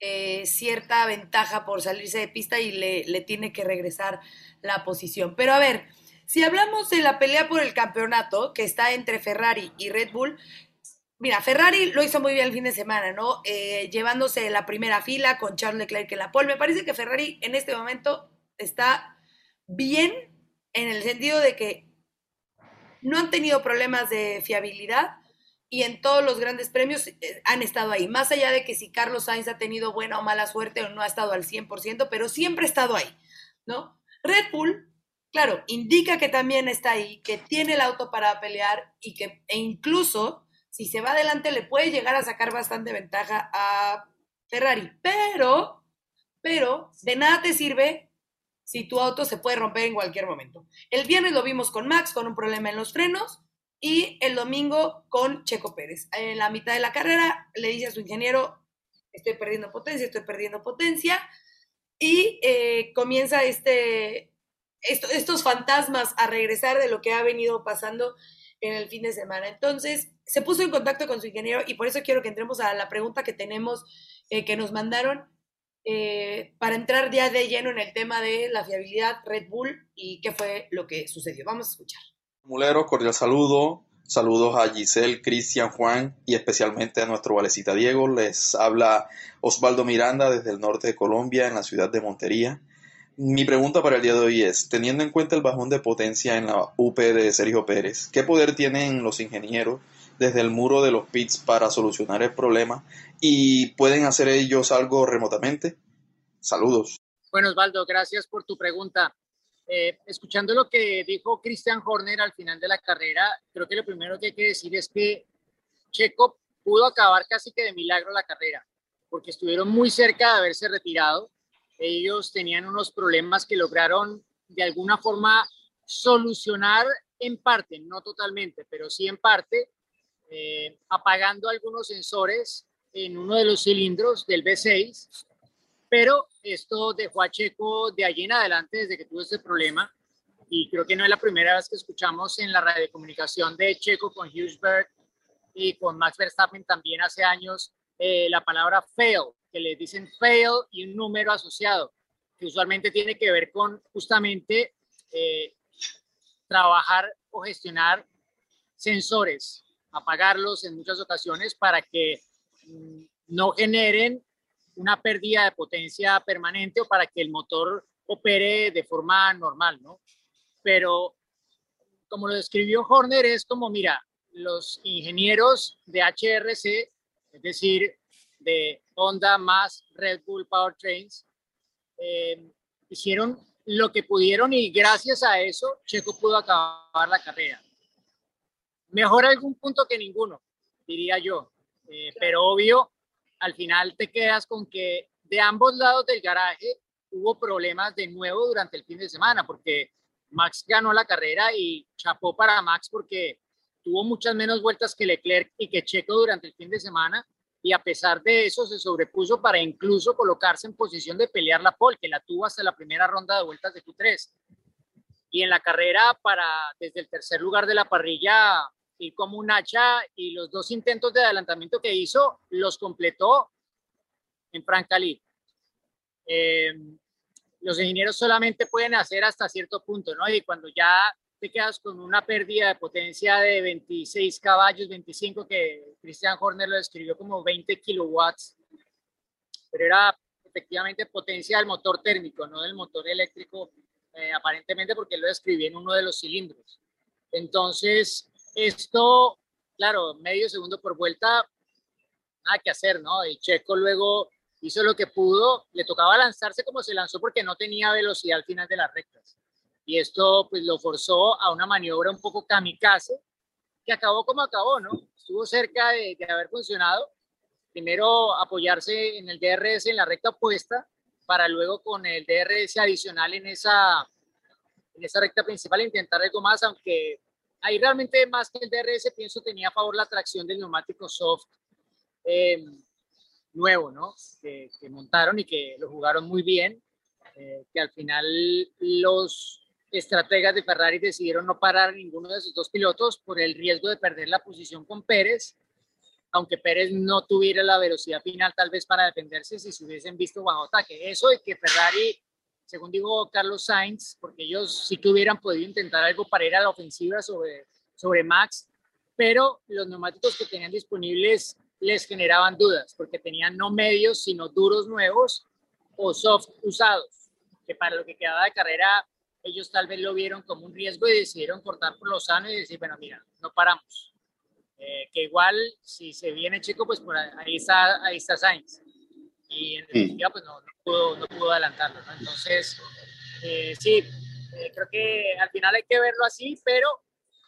eh, cierta ventaja por salirse de pista y le, tiene que regresar la posición. Pero a ver, si hablamos de la pelea por el campeonato que está entre Ferrari y Red Bull, Mira, Ferrari lo hizo muy bien el fin de semana, ¿no? Eh, llevándose la primera fila con Charles Leclerc en la pole. Me parece que Ferrari en este momento está bien en el sentido de que no han tenido problemas de fiabilidad y en todos los grandes premios eh, han estado ahí. Más allá de que si Carlos Sainz ha tenido buena o mala suerte o no ha estado al 100%, pero siempre ha estado ahí, ¿no? Red Bull, claro, indica que también está ahí, que tiene el auto para pelear y que e incluso si se va adelante le puede llegar a sacar bastante ventaja a Ferrari, pero, pero de nada te sirve si tu auto se puede romper en cualquier momento. El viernes lo vimos con Max con un problema en los frenos, y el domingo con Checo Pérez. En la mitad de la carrera le dice a su ingeniero, estoy perdiendo potencia, estoy perdiendo potencia, y eh, comienza este, estos fantasmas a regresar de lo que ha venido pasando en el fin de semana. Entonces, se puso en contacto con su ingeniero y por eso quiero que entremos a la pregunta que tenemos, eh, que nos mandaron, eh, para entrar ya de lleno en el tema de la fiabilidad Red Bull y qué fue lo que sucedió. Vamos a escuchar. Mulero, cordial saludo. Saludos a Giselle, Cristian, Juan y especialmente a nuestro Valecita Diego. Les habla Osvaldo Miranda desde el norte de Colombia, en la ciudad de Montería. Mi pregunta para el día de hoy es, teniendo en cuenta el bajón de potencia en la UP de Sergio Pérez, ¿qué poder tienen los ingenieros desde el muro de los pits para solucionar el problema? ¿Y pueden hacer ellos algo remotamente? Saludos. Bueno, Osvaldo, gracias por tu pregunta. Eh, escuchando lo que dijo Christian Horner al final de la carrera, creo que lo primero que hay que decir es que Checo pudo acabar casi que de milagro la carrera, porque estuvieron muy cerca de haberse retirado. Ellos tenían unos problemas que lograron de alguna forma solucionar en parte, no totalmente, pero sí en parte, eh, apagando algunos sensores en uno de los cilindros del V6, pero esto dejó a Checo de allí en adelante desde que tuvo ese problema. Y creo que no es la primera vez que escuchamos en la radiocomunicación de Checo con Hughesberg y con Max Verstappen también hace años eh, la palabra fail, que le dicen fail y un número asociado, que usualmente tiene que ver con justamente eh, trabajar o gestionar sensores, apagarlos en muchas ocasiones para que mm, no generen una pérdida de potencia permanente o para que el motor opere de forma normal, ¿no? Pero como lo describió Horner, es como, mira, los ingenieros de HRC, es decir, de Honda más Red Bull Powertrains, eh, hicieron lo que pudieron y gracias a eso Checo pudo acabar la carrera. Mejor algún punto que ninguno, diría yo. Eh, pero obvio, al final te quedas con que de ambos lados del garaje hubo problemas de nuevo durante el fin de semana, porque Max ganó la carrera y chapó para Max porque tuvo muchas menos vueltas que Leclerc y que Checo durante el fin de semana y a pesar de eso se sobrepuso para incluso colocarse en posición de pelear la pole, que la tuvo hasta la primera ronda de vueltas de Q3. Y en la carrera para desde el tercer lugar de la parrilla ir como un hacha y los dos intentos de adelantamiento que hizo los completó en Francalí. Eh, los ingenieros solamente pueden hacer hasta cierto punto, ¿no? Y cuando ya te quedas con una pérdida de potencia de 26 caballos, 25, que Christian Horner lo describió como 20 kilowatts, pero era efectivamente potencia del motor térmico, no del motor eléctrico, eh, aparentemente porque lo describí en uno de los cilindros. Entonces, esto, claro, medio segundo por vuelta, nada que hacer, ¿no? Y Checo luego hizo lo que pudo, le tocaba lanzarse como se lanzó porque no tenía velocidad al final de las rectas y esto pues lo forzó a una maniobra un poco kamikaze que acabó como acabó, ¿no? Estuvo cerca de, haber funcionado. Primero apoyarse en el DRS en la recta opuesta para luego con el DRS adicional en esa, en esa recta principal intentar algo más, aunque ahí realmente más que el DRS pienso tenía a favor la tracción del neumático soft em, nuevo, ¿no? Que, montaron y que lo jugaron muy bien, eh, que al final los estrategas de Ferrari decidieron no parar a ninguno de sus dos pilotos por el riesgo de perder la posición con Pérez, aunque Pérez no tuviera la velocidad final tal vez para defenderse si se hubiesen visto bajo ataque. Eso de que Ferrari, según dijo Carlos Sainz, porque ellos sí que hubieran podido intentar algo para ir a la ofensiva sobre, sobre Max, pero los neumáticos que tenían disponibles les generaban dudas, porque tenían no medios, sino duros nuevos o soft usados, que para lo que quedaba de carrera ellos tal vez lo vieron como un riesgo y decidieron cortar por lo sano y decir, bueno, mira, no paramos. Eh, que igual, si se viene chico, pues por ahí está, ahí está Sainz. Y en definitiva, pues no, no, no pudo adelantarlo. Entonces, eh, sí, eh, creo que al final hay que verlo así, pero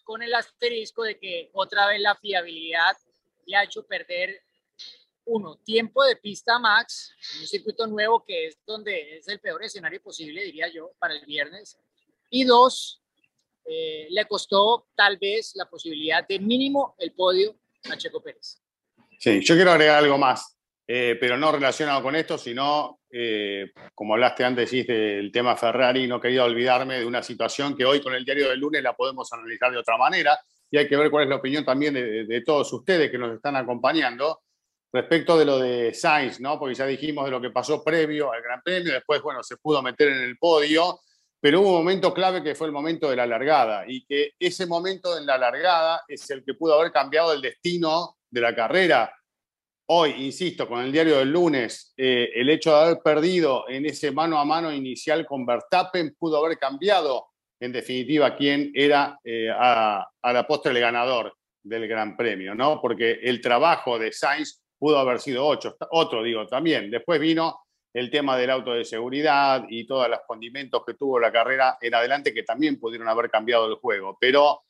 con el asterisco de que otra vez la fiabilidad le ha hecho perder uno, tiempo de pista max, un circuito nuevo que es donde es el peor escenario posible, diría yo, para el viernes. Y dos, eh, le costó tal vez la posibilidad de mínimo el podio a Checo Pérez. Sí, yo quiero agregar algo más, eh, pero no relacionado con esto, sino, eh, como hablaste antes, sí, del tema Ferrari, no quería olvidarme de una situación que hoy con el diario del lunes la podemos analizar de otra manera y hay que ver cuál es la opinión también de, todos ustedes que nos están acompañando respecto de lo de Sainz, ¿no? Porque ya dijimos de lo que pasó previo al Gran Premio, después, bueno, se pudo meter en el podio, pero hubo un momento clave que fue el momento de la largada y que ese momento en la largada es el que pudo haber cambiado el destino de la carrera. Hoy, insisto, con el diario del lunes, eh, el hecho de haber perdido en ese mano a mano inicial con Verstappen pudo haber cambiado, en definitiva, quién era eh, a, a la postre el ganador del Gran Premio, ¿no? Porque el trabajo de Sainz pudo haber sido ocho, otro digo también. Después vino el tema del auto de seguridad y todos los condimentos que tuvo la carrera en adelante que también pudieron haber cambiado el juego. Pero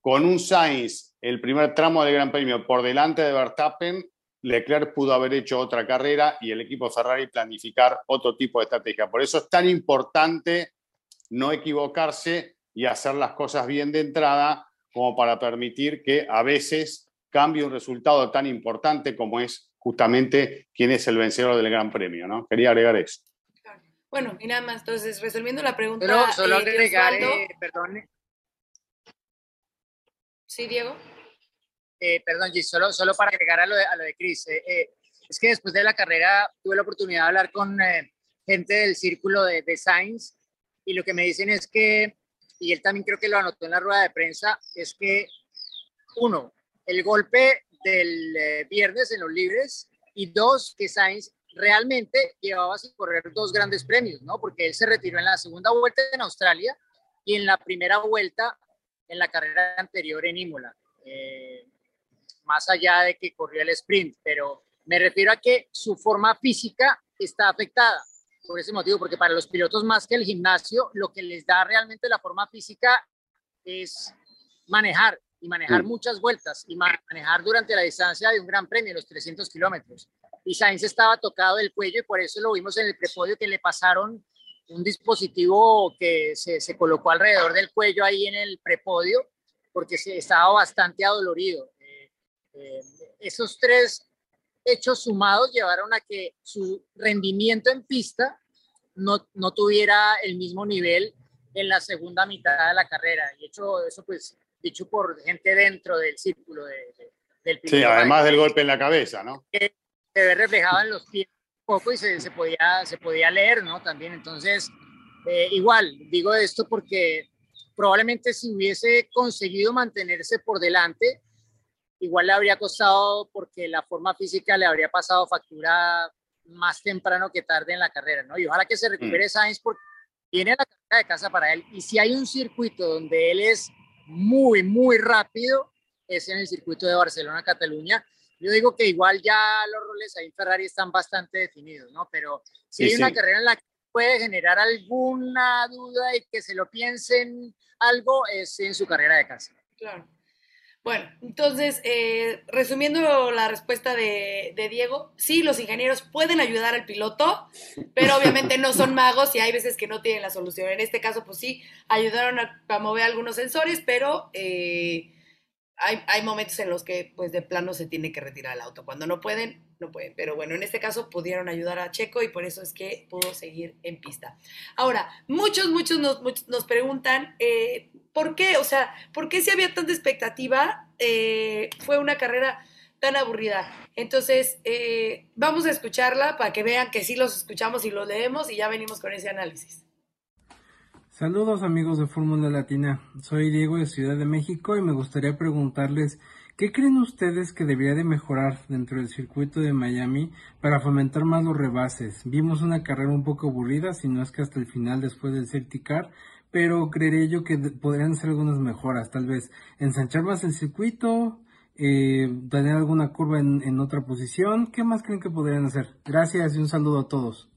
con un Sainz, el primer tramo del Gran Premio por delante de Verstappen, Leclerc pudo haber hecho otra carrera y el equipo Ferrari planificar otro tipo de estrategia. Por eso es tan importante no equivocarse y hacer las cosas bien de entrada como para permitir que a veces cambie un resultado tan importante como es justamente quién es el vencedor del Gran Premio, ¿no? Quería agregar eso. Bueno, y nada más, entonces, resolviendo la pregunta. Pero solo eh, agregar, eh, perdón. Sí, Diego. Eh, perdón, Gis, solo, solo para agregar a lo de, a lo de Chris. Eh, eh, es que después de la carrera tuve la oportunidad de hablar con gente del círculo de, de Science y lo que me dicen es que, y él también creo que lo anotó en la rueda de prensa, es que uno, el golpe del eh, viernes en los libres y dos, que Sainz realmente llevaba sin correr dos grandes premios, ¿no? Porque él se retiró en la segunda vuelta en Australia y en la primera vuelta en la carrera anterior en Imola. Eh, más allá de que corrió el sprint, pero me refiero a que su forma física está afectada por ese motivo, porque para los pilotos más que el gimnasio, lo que les da realmente la forma física es manejar y manejar muchas vueltas y manejar durante la distancia de un gran premio, los 300 kilómetros. Y Sainz estaba tocado del cuello y por eso lo vimos en el prepodio que le pasaron un dispositivo que se, se colocó alrededor del cuello ahí en el prepodio porque se, estaba bastante adolorido. Eh, eh, esos tres hechos sumados llevaron a que su rendimiento en pista no, no tuviera el mismo nivel en la segunda mitad de la carrera. Y hecho, eso pues dicho por gente dentro del círculo de, del piloto. Sí, además del golpe en la cabeza, ¿no? Que se ve reflejado en los pies un poco y se, se podía, se podía leer, ¿no? También, entonces, eh, igual, digo esto porque probablemente si hubiese conseguido mantenerse por delante, igual le habría costado porque la forma física le habría pasado factura más temprano que tarde en la carrera, ¿no? Y ojalá que se recupere mm. Sainz porque tiene la carrera de casa para él. Y si hay un circuito donde él es muy, muy rápido es en el circuito de Barcelona-Cataluña. Yo digo que igual ya los roles ahí en Ferrari están bastante definidos, ¿no? Pero si hay una carrera en la que puede generar alguna duda y que se lo piensen algo, es en su carrera de casa. Claro. Bueno, entonces, eh, resumiendo la respuesta de, Diego, sí, los ingenieros pueden ayudar al piloto, pero obviamente no son magos y hay veces que no tienen la solución. En este caso, pues sí, ayudaron a, a mover algunos sensores, pero eh, hay, momentos en los que, pues de plano, se tiene que retirar el auto. Cuando no pueden, no pueden. Pero bueno, en este caso pudieron ayudar a Checo y por eso es que pudo seguir en pista. Ahora, muchos, muchos nos, muchos nos preguntan... Eh, ¿Por qué? O sea, ¿por qué si había tanta expectativa eh, fue una carrera tan aburrida? Entonces, eh, vamos a escucharla para que vean que sí los escuchamos y los leemos y ya venimos con ese análisis. Saludos amigos de Fórmula Latina, soy Diego de Ciudad de México y me gustaría preguntarles ¿qué creen ustedes que debería de mejorar dentro del circuito de Miami para fomentar más los rebases? Vimos una carrera un poco aburrida, si no es que hasta el final después del safety pero creeré yo que podrían ser algunas mejoras, tal vez ensanchar más el circuito, eh, tener alguna curva en, otra posición. ¿Qué más creen que podrían hacer? Gracias y un saludo a todos.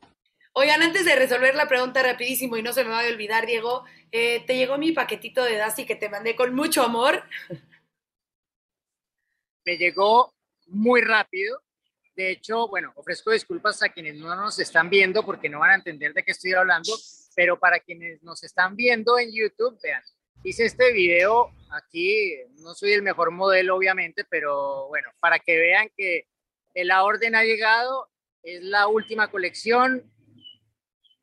Oigan, antes de resolver la pregunta rapidísimo y no se me va a olvidar, Diego, eh, ¿te llegó mi paquetito de Dasi que te mandé con mucho amor? Me llegó muy rápido. De hecho, bueno, ofrezco disculpas a quienes no nos están viendo porque no van a entender de qué estoy hablando, pero para quienes nos están viendo en YouTube, vean, hice este video aquí, no soy el mejor modelo obviamente, pero bueno, para que vean que la orden ha llegado, es la última colección,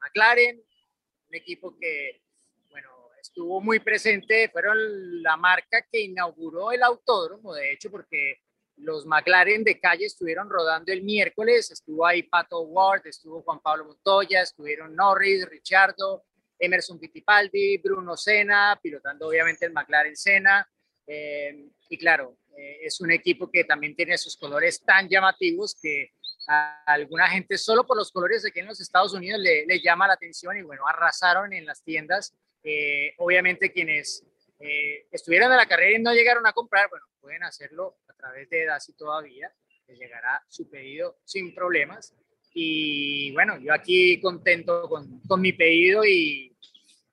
McLaren, un equipo que, bueno, estuvo muy presente, fueron la marca que inauguró el autódromo, de hecho, porque los McLaren de calle estuvieron rodando el miércoles, estuvo ahí Pato Ward, estuvo Juan Pablo Montoya, estuvieron Norris, Richardo, Emerson Fittipaldi, Bruno Senna, pilotando obviamente el McLaren Senna. Eh, y claro, eh, es un equipo que también tiene sus colores tan llamativos que a alguna gente solo por los colores aquí en los Estados Unidos le, le llama la atención y bueno, arrasaron en las tiendas. Eh, obviamente quienes estuvieron en la carrera y no llegaron a comprar, bueno, pueden hacerlo a través de DASI todavía, les llegará su pedido sin problemas. Y bueno, yo aquí contento con, con mi pedido y,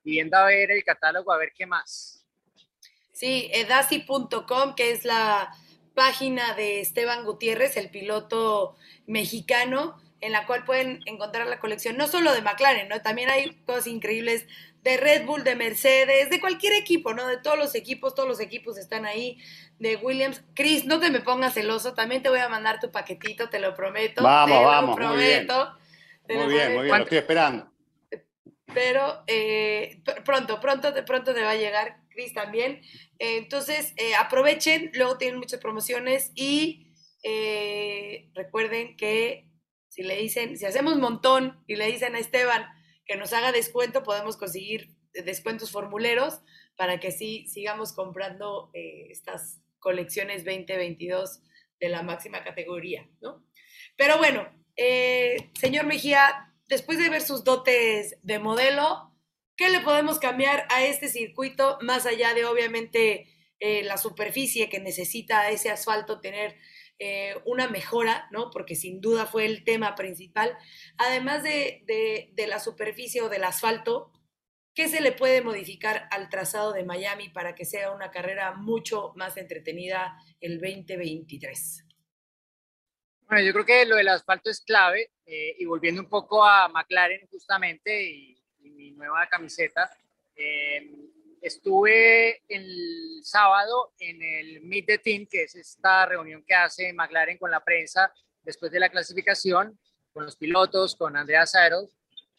viendo a ver el catálogo, a ver qué más. Sí, edasi.com, que es la página de Esteban Gutiérrez, el piloto mexicano, en la cual pueden encontrar la colección, no solo de McLaren, ¿no? También hay cosas increíbles de Red Bull, de Mercedes, de cualquier equipo, ¿no? De todos los equipos, todos los equipos están ahí, de Williams. Chris, no te me pongas celoso, también te voy a mandar tu paquetito, te lo prometo. Vamos, te vamos, lo prometo. Muy bien, muy bien, lo estoy esperando. Pero eh, pronto, pronto, pronto te va a llegar, Chris, también. Eh, entonces, eh, aprovechen, luego tienen muchas promociones y recuerden que si le dicen, si hacemos montón y le dicen a Esteban, que nos haga descuento, podemos conseguir descuentos formuleros para que sí sigamos comprando eh, estas colecciones 2022 de la máxima categoría, ¿no? Pero bueno, eh, señor Mejía, después de ver sus dotes de modelo, ¿qué le podemos cambiar a este circuito más allá de obviamente eh, la superficie que necesita ese asfalto tener eh, una mejora, ¿no? Porque sin duda fue el tema principal. Además de, de, la superficie o del asfalto, ¿qué se le puede modificar al trazado de Miami para que sea una carrera mucho más entretenida el 2023? Bueno, yo creo que lo del asfalto es clave eh, y volviendo un poco a McLaren justamente y, mi nueva camiseta, eh, Estuve el sábado en el Meet the Team, que es esta reunión que hace McLaren con la prensa después de la clasificación, con los pilotos, con Andrea Saddle,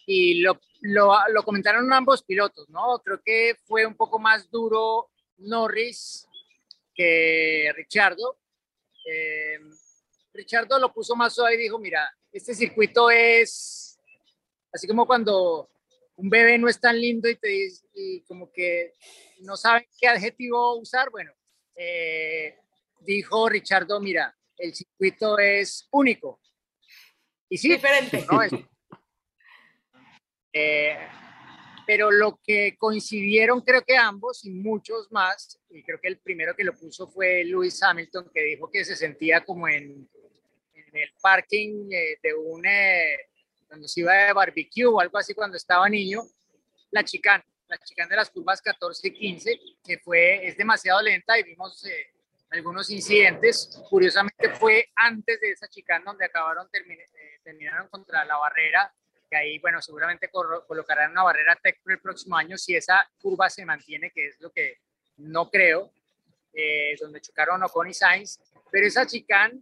y lo, lo, lo, comentaron ambos pilotos, ¿no? Creo que fue un poco más duro Norris que Richardo. Eh, Richardo lo puso más suave y dijo, mira, este circuito es así como cuando un bebé no es tan lindo y te dice, y como que no saben qué adjetivo usar, bueno, eh, dijo Richardo, mira, el circuito es único. Y sí, diferente. ¿no? Eh, pero lo que coincidieron creo que ambos y muchos más, y creo que el primero que lo puso fue Lewis Hamilton, que dijo que se sentía como en, en el parking eh, de un cuando se iba de barbecue o algo así cuando estaba niño, la chicana, la chicana de las curvas 14 y 15, que fue, es demasiado lenta y vimos eh, algunos incidentes. Curiosamente fue antes de esa chicana donde acabaron, eh, terminaron contra la barrera, que ahí, bueno, seguramente colocarán una barrera tech el próximo año si esa curva se mantiene, que es lo que no creo, eh, donde chocaron Ocon y Sainz. Pero esa chicana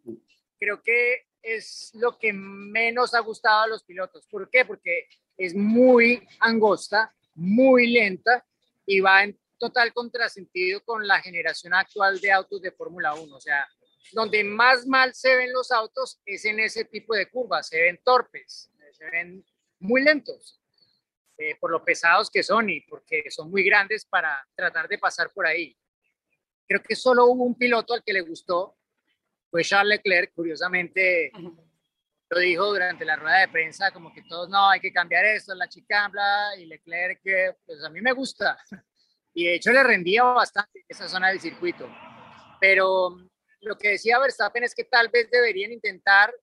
creo que es lo que menos ha gustado a los pilotos. ¿Por qué? Porque es muy angosta, muy lenta y va en total contrasentido con la generación actual de autos de Fórmula 1. O sea, donde más mal se ven los autos es en ese tipo de curvas. Se ven torpes, se ven muy lentos eh, por lo pesados que son y porque son muy grandes para tratar de pasar por ahí. Creo que solo hubo un piloto al que le gustó fue Charles Leclerc, curiosamente lo dijo durante la rueda de prensa, como que todos, no, hay que cambiar esto, la chicambla, y Leclerc, que pues a mí me gusta, [laughs] y de hecho le rendía bastante esa zona del circuito, pero lo que decía Verstappen es que tal vez deberían intentar,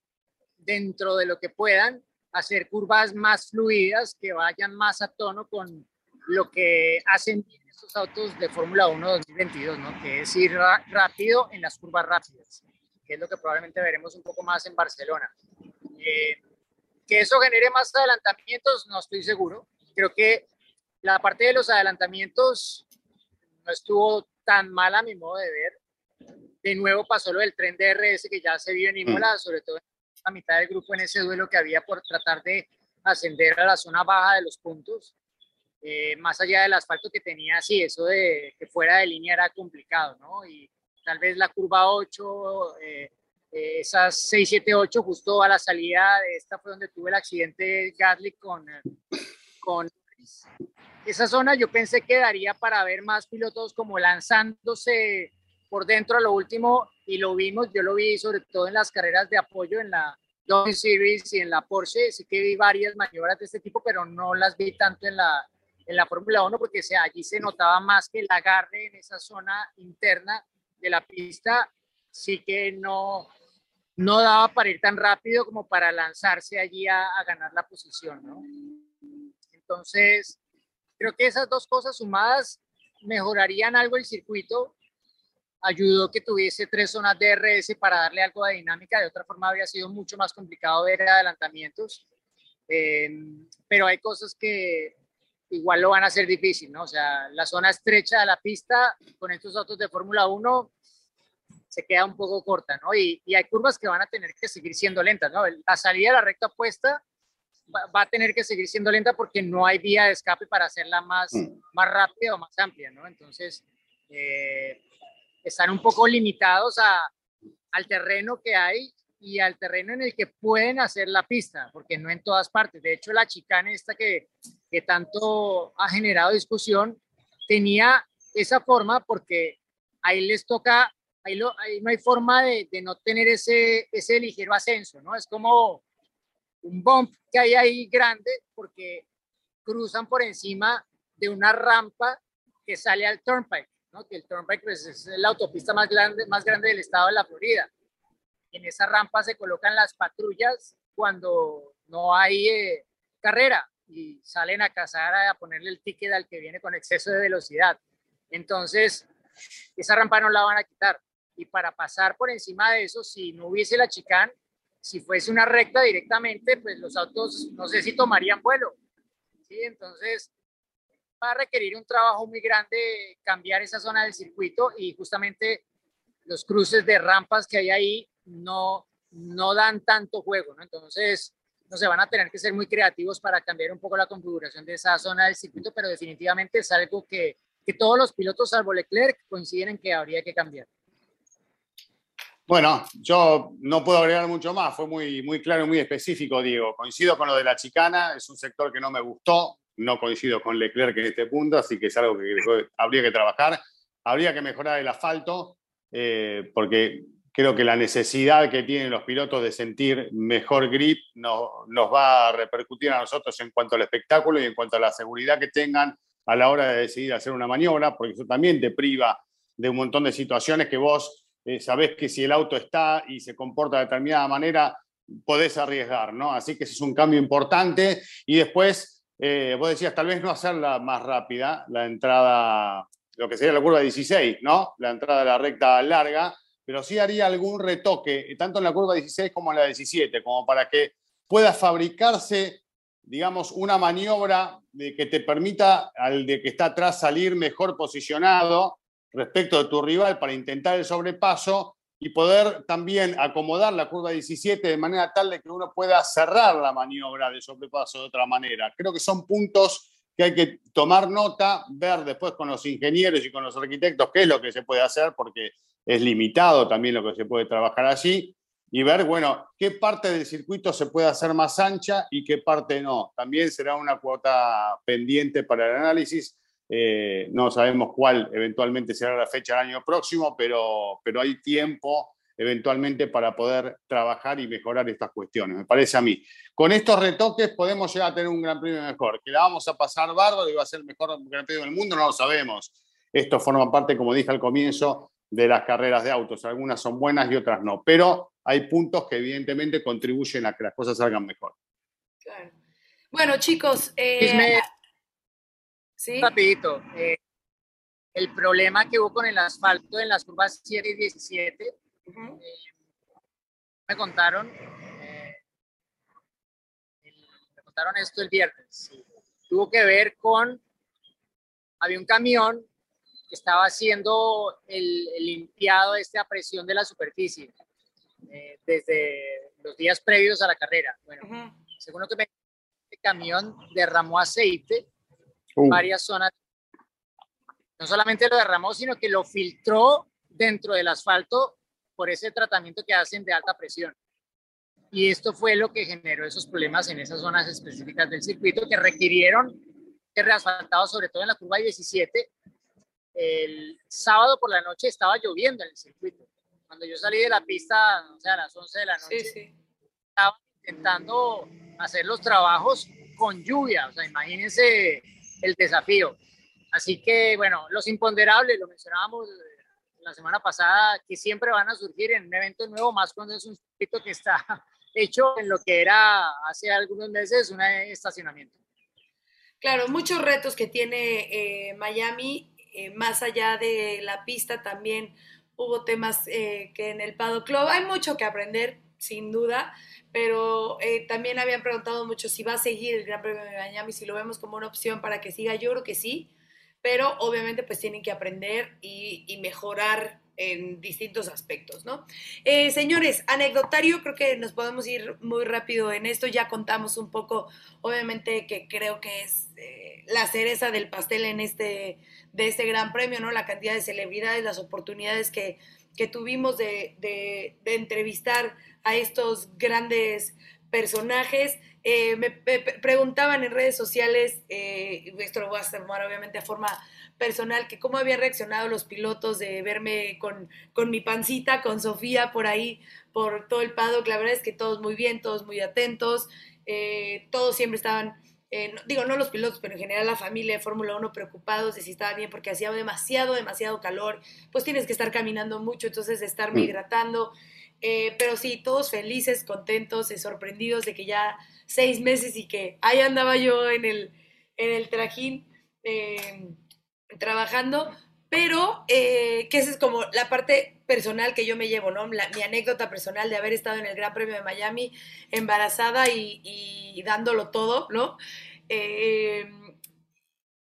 dentro de lo que puedan, hacer curvas más fluidas, que vayan más a tono con lo que hacen estos autos de Fórmula 1 2022, ¿no? que es ir rápido en las curvas rápidas que es lo que probablemente veremos un poco más en Barcelona. Eh, que eso genere más adelantamientos, no estoy seguro. Creo que la parte de los adelantamientos no estuvo tan mal a mi modo de ver. De nuevo pasó lo del tren de RS que ya se vio en Imola, sobre todo la mitad del grupo en ese duelo que había por tratar de ascender a la zona baja de los puntos. Eh, más allá del asfalto que tenía, sí, eso de que fuera de línea era complicado, ¿no? Y tal vez la curva 8, eh, eh, esas 6, 7, 8, justo a la salida de esta fue donde tuve el accidente Gasly con, con esa zona yo pensé que daría para ver más pilotos como lanzándose por dentro a lo último y lo vimos, yo lo vi sobre todo en las carreras de apoyo en la Dodge Series y en la Porsche, sí que vi varias maniobras de este tipo, pero no las vi tanto en la, en la Fórmula 1 porque allí se notaba más que el agarre en esa zona interna de la pista, sí que no, no daba para ir tan rápido como para lanzarse allí a, ganar la posición. Entonces, creo que esas dos cosas sumadas mejorarían algo el circuito. Ayudó que tuviese tres zonas de RS para darle algo de dinámica. De otra forma, habría sido mucho más complicado ver adelantamientos. Eh, pero hay cosas que igual lo van a hacer difícil, ¿no? O sea, la zona estrecha de la pista con estos autos de Fórmula 1 se queda un poco corta, ¿no? Y, y, hay curvas que van a tener que seguir siendo lentas, ¿no? La salida de la recta opuesta va, a tener que seguir siendo lenta porque no hay vía de escape para hacerla más, mm. más rápida o más amplia, ¿no? Entonces, eh, están un poco limitados a, al terreno que hay y al terreno en el que pueden hacer la pista, porque no en todas partes. De hecho, la chicana esta que, que tanto ha generado discusión tenía esa forma porque ahí les toca, ahí, lo, ahí no hay forma de, de, no tener ese, ese ligero ascenso, ¿no? Es como un bump que hay ahí grande porque cruzan por encima de una rampa que sale al Turnpike, ¿no? que el Turnpike pues, es la autopista más grande, más grande del estado de la Florida. En esa rampa se colocan las patrullas cuando no hay eh, carrera y salen a cazar a ponerle el ticket al que viene con exceso de velocidad. Entonces, esa rampa no la van a quitar. Y para pasar por encima de eso, si no hubiese la chicane, si fuese una recta directamente, pues los autos no sé si tomarían vuelo. ¿sí? Entonces, va a requerir un trabajo muy grande cambiar esa zona del circuito y justamente los cruces de rampas que hay ahí no, no dan tanto juego, ¿no? Entonces, no se van a tener que ser muy creativos para cambiar un poco la configuración de esa zona del circuito, pero definitivamente es algo que, que todos los pilotos, salvo Leclerc, coinciden en que habría que cambiar. Bueno, yo no puedo agregar mucho más, fue muy, muy claro y muy específico, Diego. Coincido con lo de la chicana, es un sector que no me gustó, no coincido con Leclerc en este punto, así que es algo que habría que trabajar. Habría que mejorar el asfalto, eh, porque creo que la necesidad que tienen los pilotos de sentir mejor grip no, nos va a repercutir a nosotros en cuanto al espectáculo y en cuanto a la seguridad que tengan a la hora de decidir hacer una maniobra, porque eso también te priva de un montón de situaciones que vos eh, sabés que si el auto está y se comporta de determinada manera, podés arriesgar, ¿no? Así que ese es un cambio importante. Y después, eh, vos decías, tal vez no hacerla más rápida, la entrada, lo que sería la curva 16, ¿no? La entrada de la recta larga, pero sí haría algún retoque, tanto en la curva 16 como en la 17, como para que pueda fabricarse, digamos, una maniobra de que te permita al de que está atrás salir mejor posicionado respecto de tu rival para intentar el sobrepaso y poder también acomodar la curva 17 de manera tal de que uno pueda cerrar la maniobra de sobrepaso de otra manera. Creo que son puntos que hay que tomar nota, ver después con los ingenieros y con los arquitectos qué es lo que se puede hacer, porque es limitado también lo que se puede trabajar allí, y ver, bueno, qué parte del circuito se puede hacer más ancha y qué parte no. También será una cuota pendiente para el análisis eh, no sabemos cuál eventualmente será la fecha del año próximo, pero, pero hay tiempo eventualmente para poder trabajar y mejorar estas cuestiones, me parece a mí. Con estos retoques podemos llegar a tener un gran premio mejor. Que la vamos a pasar bárbaro y va a ser el mejor gran premio del mundo, no lo sabemos. Esto forma parte, como dije al comienzo, de las carreras de autos. Algunas son buenas y otras no, pero hay puntos que evidentemente contribuyen a que las cosas salgan mejor. Claro. Bueno, chicos, eh, ¿sí? Rapidito. Eh, el problema que hubo con el asfalto en las curvas 7 y 17, eh, me contaron, eh, me contaron esto el viernes. Tuvo que ver con, había un camión estaba haciendo el, el limpiado de esta presión de la superficie eh, desde los días previos a la carrera. Bueno, según lo que me el camión derramó aceite en varias zonas. No solamente lo derramó, sino que lo filtró dentro del asfalto por ese tratamiento que hacen de alta presión. Y esto fue lo que generó esos problemas en esas zonas específicas del circuito que requirieron que reasfaltado, sobre todo en la curva 17. El sábado por la noche estaba lloviendo en el circuito. Cuando yo salí de la pista, o sea, a las 11 de la noche, estaba intentando hacer los trabajos con lluvia. O sea, imagínense el desafío. Así que, bueno, los imponderables, lo mencionábamos la semana pasada, que siempre van a surgir en un evento nuevo, más cuando es un circuito que está [laughs] hecho en lo que era hace algunos meses un estacionamiento. Claro, muchos retos que tiene eh, Miami, eh, más allá de la pista también hubo temas eh, que en el Pado Club hay mucho que aprender, sin duda, pero también habían preguntado mucho si va a seguir el Gran Premio de Miami, si lo vemos como una opción para que siga, yo creo que sí, pero obviamente pues tienen que aprender y mejorar en distintos aspectos, ¿no? Eh, señores, anecdotario, creo que nos podemos ir muy rápido en esto, ya contamos un poco, obviamente que creo que es eh, la cereza del pastel en este, de este gran premio, ¿no? La cantidad de celebridades, las oportunidades que, que tuvimos de, de, entrevistar a estos grandes personajes. Eh, me, preguntaban en redes sociales, esto lo voy a hacer obviamente a forma personal, que cómo habían reaccionado los pilotos de verme con, con mi pancita, con Sofía por ahí, por todo el paddock. La verdad es que todos muy bien, todos muy atentos, eh, todos siempre estaban, eh, digo, no los pilotos, pero en general la familia de Fórmula 1 preocupados de si estaba bien porque hacía demasiado, demasiado calor, pues tienes que estar caminando mucho, entonces estarme hidratando. Eh, pero sí, todos felices, contentos, sorprendidos de que ya seis meses y que ahí andaba yo en el, en el trajín trabajando, pero eh, que esa es como la parte personal que yo me llevo, ¿no? mi anécdota personal de haber estado en el Gran Premio de Miami embarazada y, dándolo todo, ¿no? Eh,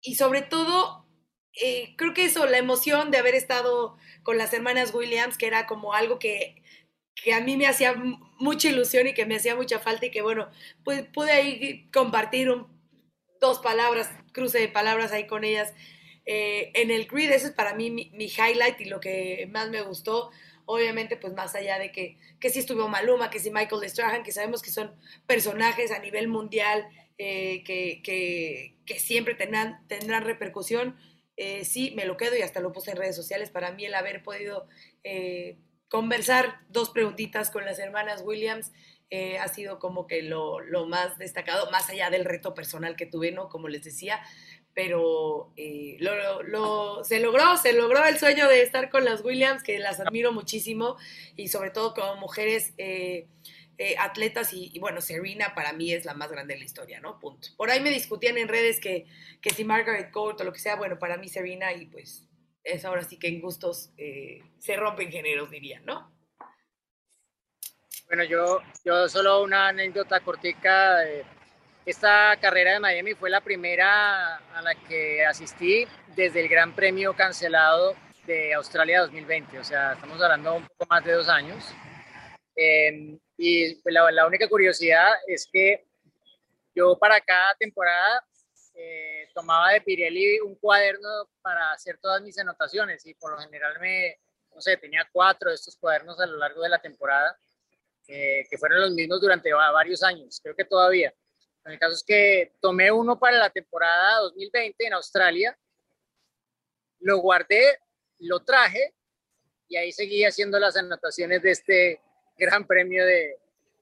y sobre todo, eh, creo que eso, la emoción de haber estado con las hermanas Williams, que era como algo que, que a mí me hacía mucha ilusión y que me hacía mucha falta y que bueno, pues pude ahí compartir dos palabras, cruce de palabras ahí con ellas eh, en el grid, eso es para mí mi, highlight y lo que más me gustó. Obviamente, pues más allá de que, que sí estuvo Maluma, que sí Michael Strahan, que sabemos que son personajes a nivel mundial eh, que, que, siempre tendrán, tendrán repercusión. Eh, sí, me lo quedo y hasta lo puse en redes sociales. Para mí el haber podido conversar dos preguntitas con las hermanas Williams ha sido como que lo, lo, más destacado, más allá del reto personal que tuve, ¿no? Como les decía, pero eh, lo, lo, se logró, se logró el sueño de estar con las Williams, que las admiro muchísimo, y sobre todo como mujeres eh, eh, atletas, y, bueno, Serena para mí es la más grande de la historia, ¿no? Punto. Por ahí me discutían en redes que, que si Margaret Court o lo que sea, bueno, para mí Serena, y pues es ahora sí que en gustos se rompen géneros, diría, ¿no? Bueno, yo, yo solo una anécdota cortica. Esta carrera de Miami fue la primera a la que asistí desde el Gran Premio cancelado de Australia 2020, o sea, estamos hablando un poco más de dos años. Em, y pues, la, la, única curiosidad es que yo para cada temporada eh, tomaba de Pirelli un cuaderno para hacer todas mis anotaciones y por lo general me, no sé, tenía cuatro de estos cuadernos a lo largo de la temporada, eh, que fueron los mismos durante varios años, creo que todavía. El caso es que tomé uno para la temporada 2020 en Australia, lo guardé, lo traje y ahí seguí haciendo las anotaciones de este Gran Premio de,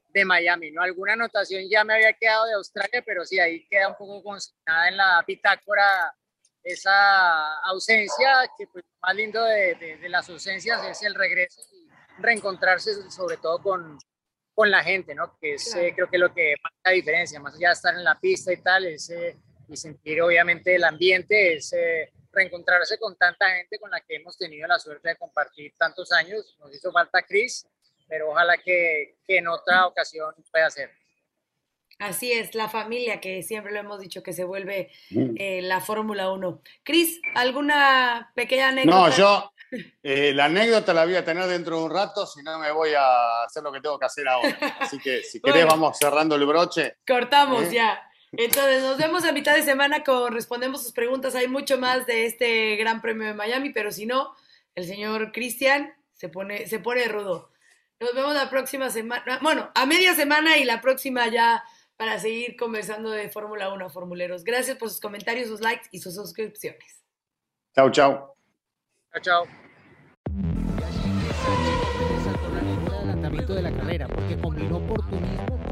de Miami. ¿no? Alguna anotación ya me había quedado de Australia, pero sí, ahí queda un poco consignada en la bitácora esa ausencia, que pues más lindo de, de, de las ausencias es el regreso y reencontrarse sobre todo con, con la gente, ¿no? Que es eh, creo que lo que marca la diferencia, más allá de estar en la pista y tal, es, eh, y sentir obviamente el ambiente, es eh, reencontrarse con tanta gente con la que hemos tenido la suerte de compartir tantos años. Nos hizo falta Chris, pero ojalá que, que en otra ocasión pueda ser. Así es, la familia que siempre lo hemos dicho que se vuelve Mm. eh, la Fórmula 1. Cris, ¿alguna pequeña anécdota? No, yo eh, la anécdota la voy a tener dentro de un rato, si no me voy a hacer lo que tengo que hacer ahora. Así que si [laughs] querés Bueno. vamos cerrando el broche. Cortamos ¿Eh? ya. Entonces, nos vemos a mitad de semana con respondemos sus preguntas. Hay mucho más de este Gran Premio de Miami, pero si no, el señor Cristian se pone, se pone rudo. Nos vemos la próxima semana, bueno, a media semana y la próxima ya para seguir conversando de Fórmula 1, formuleros. Gracias por sus comentarios, sus likes y sus suscripciones. Chau, chau. Chao, chao. De la carrera porque combinó oportunismo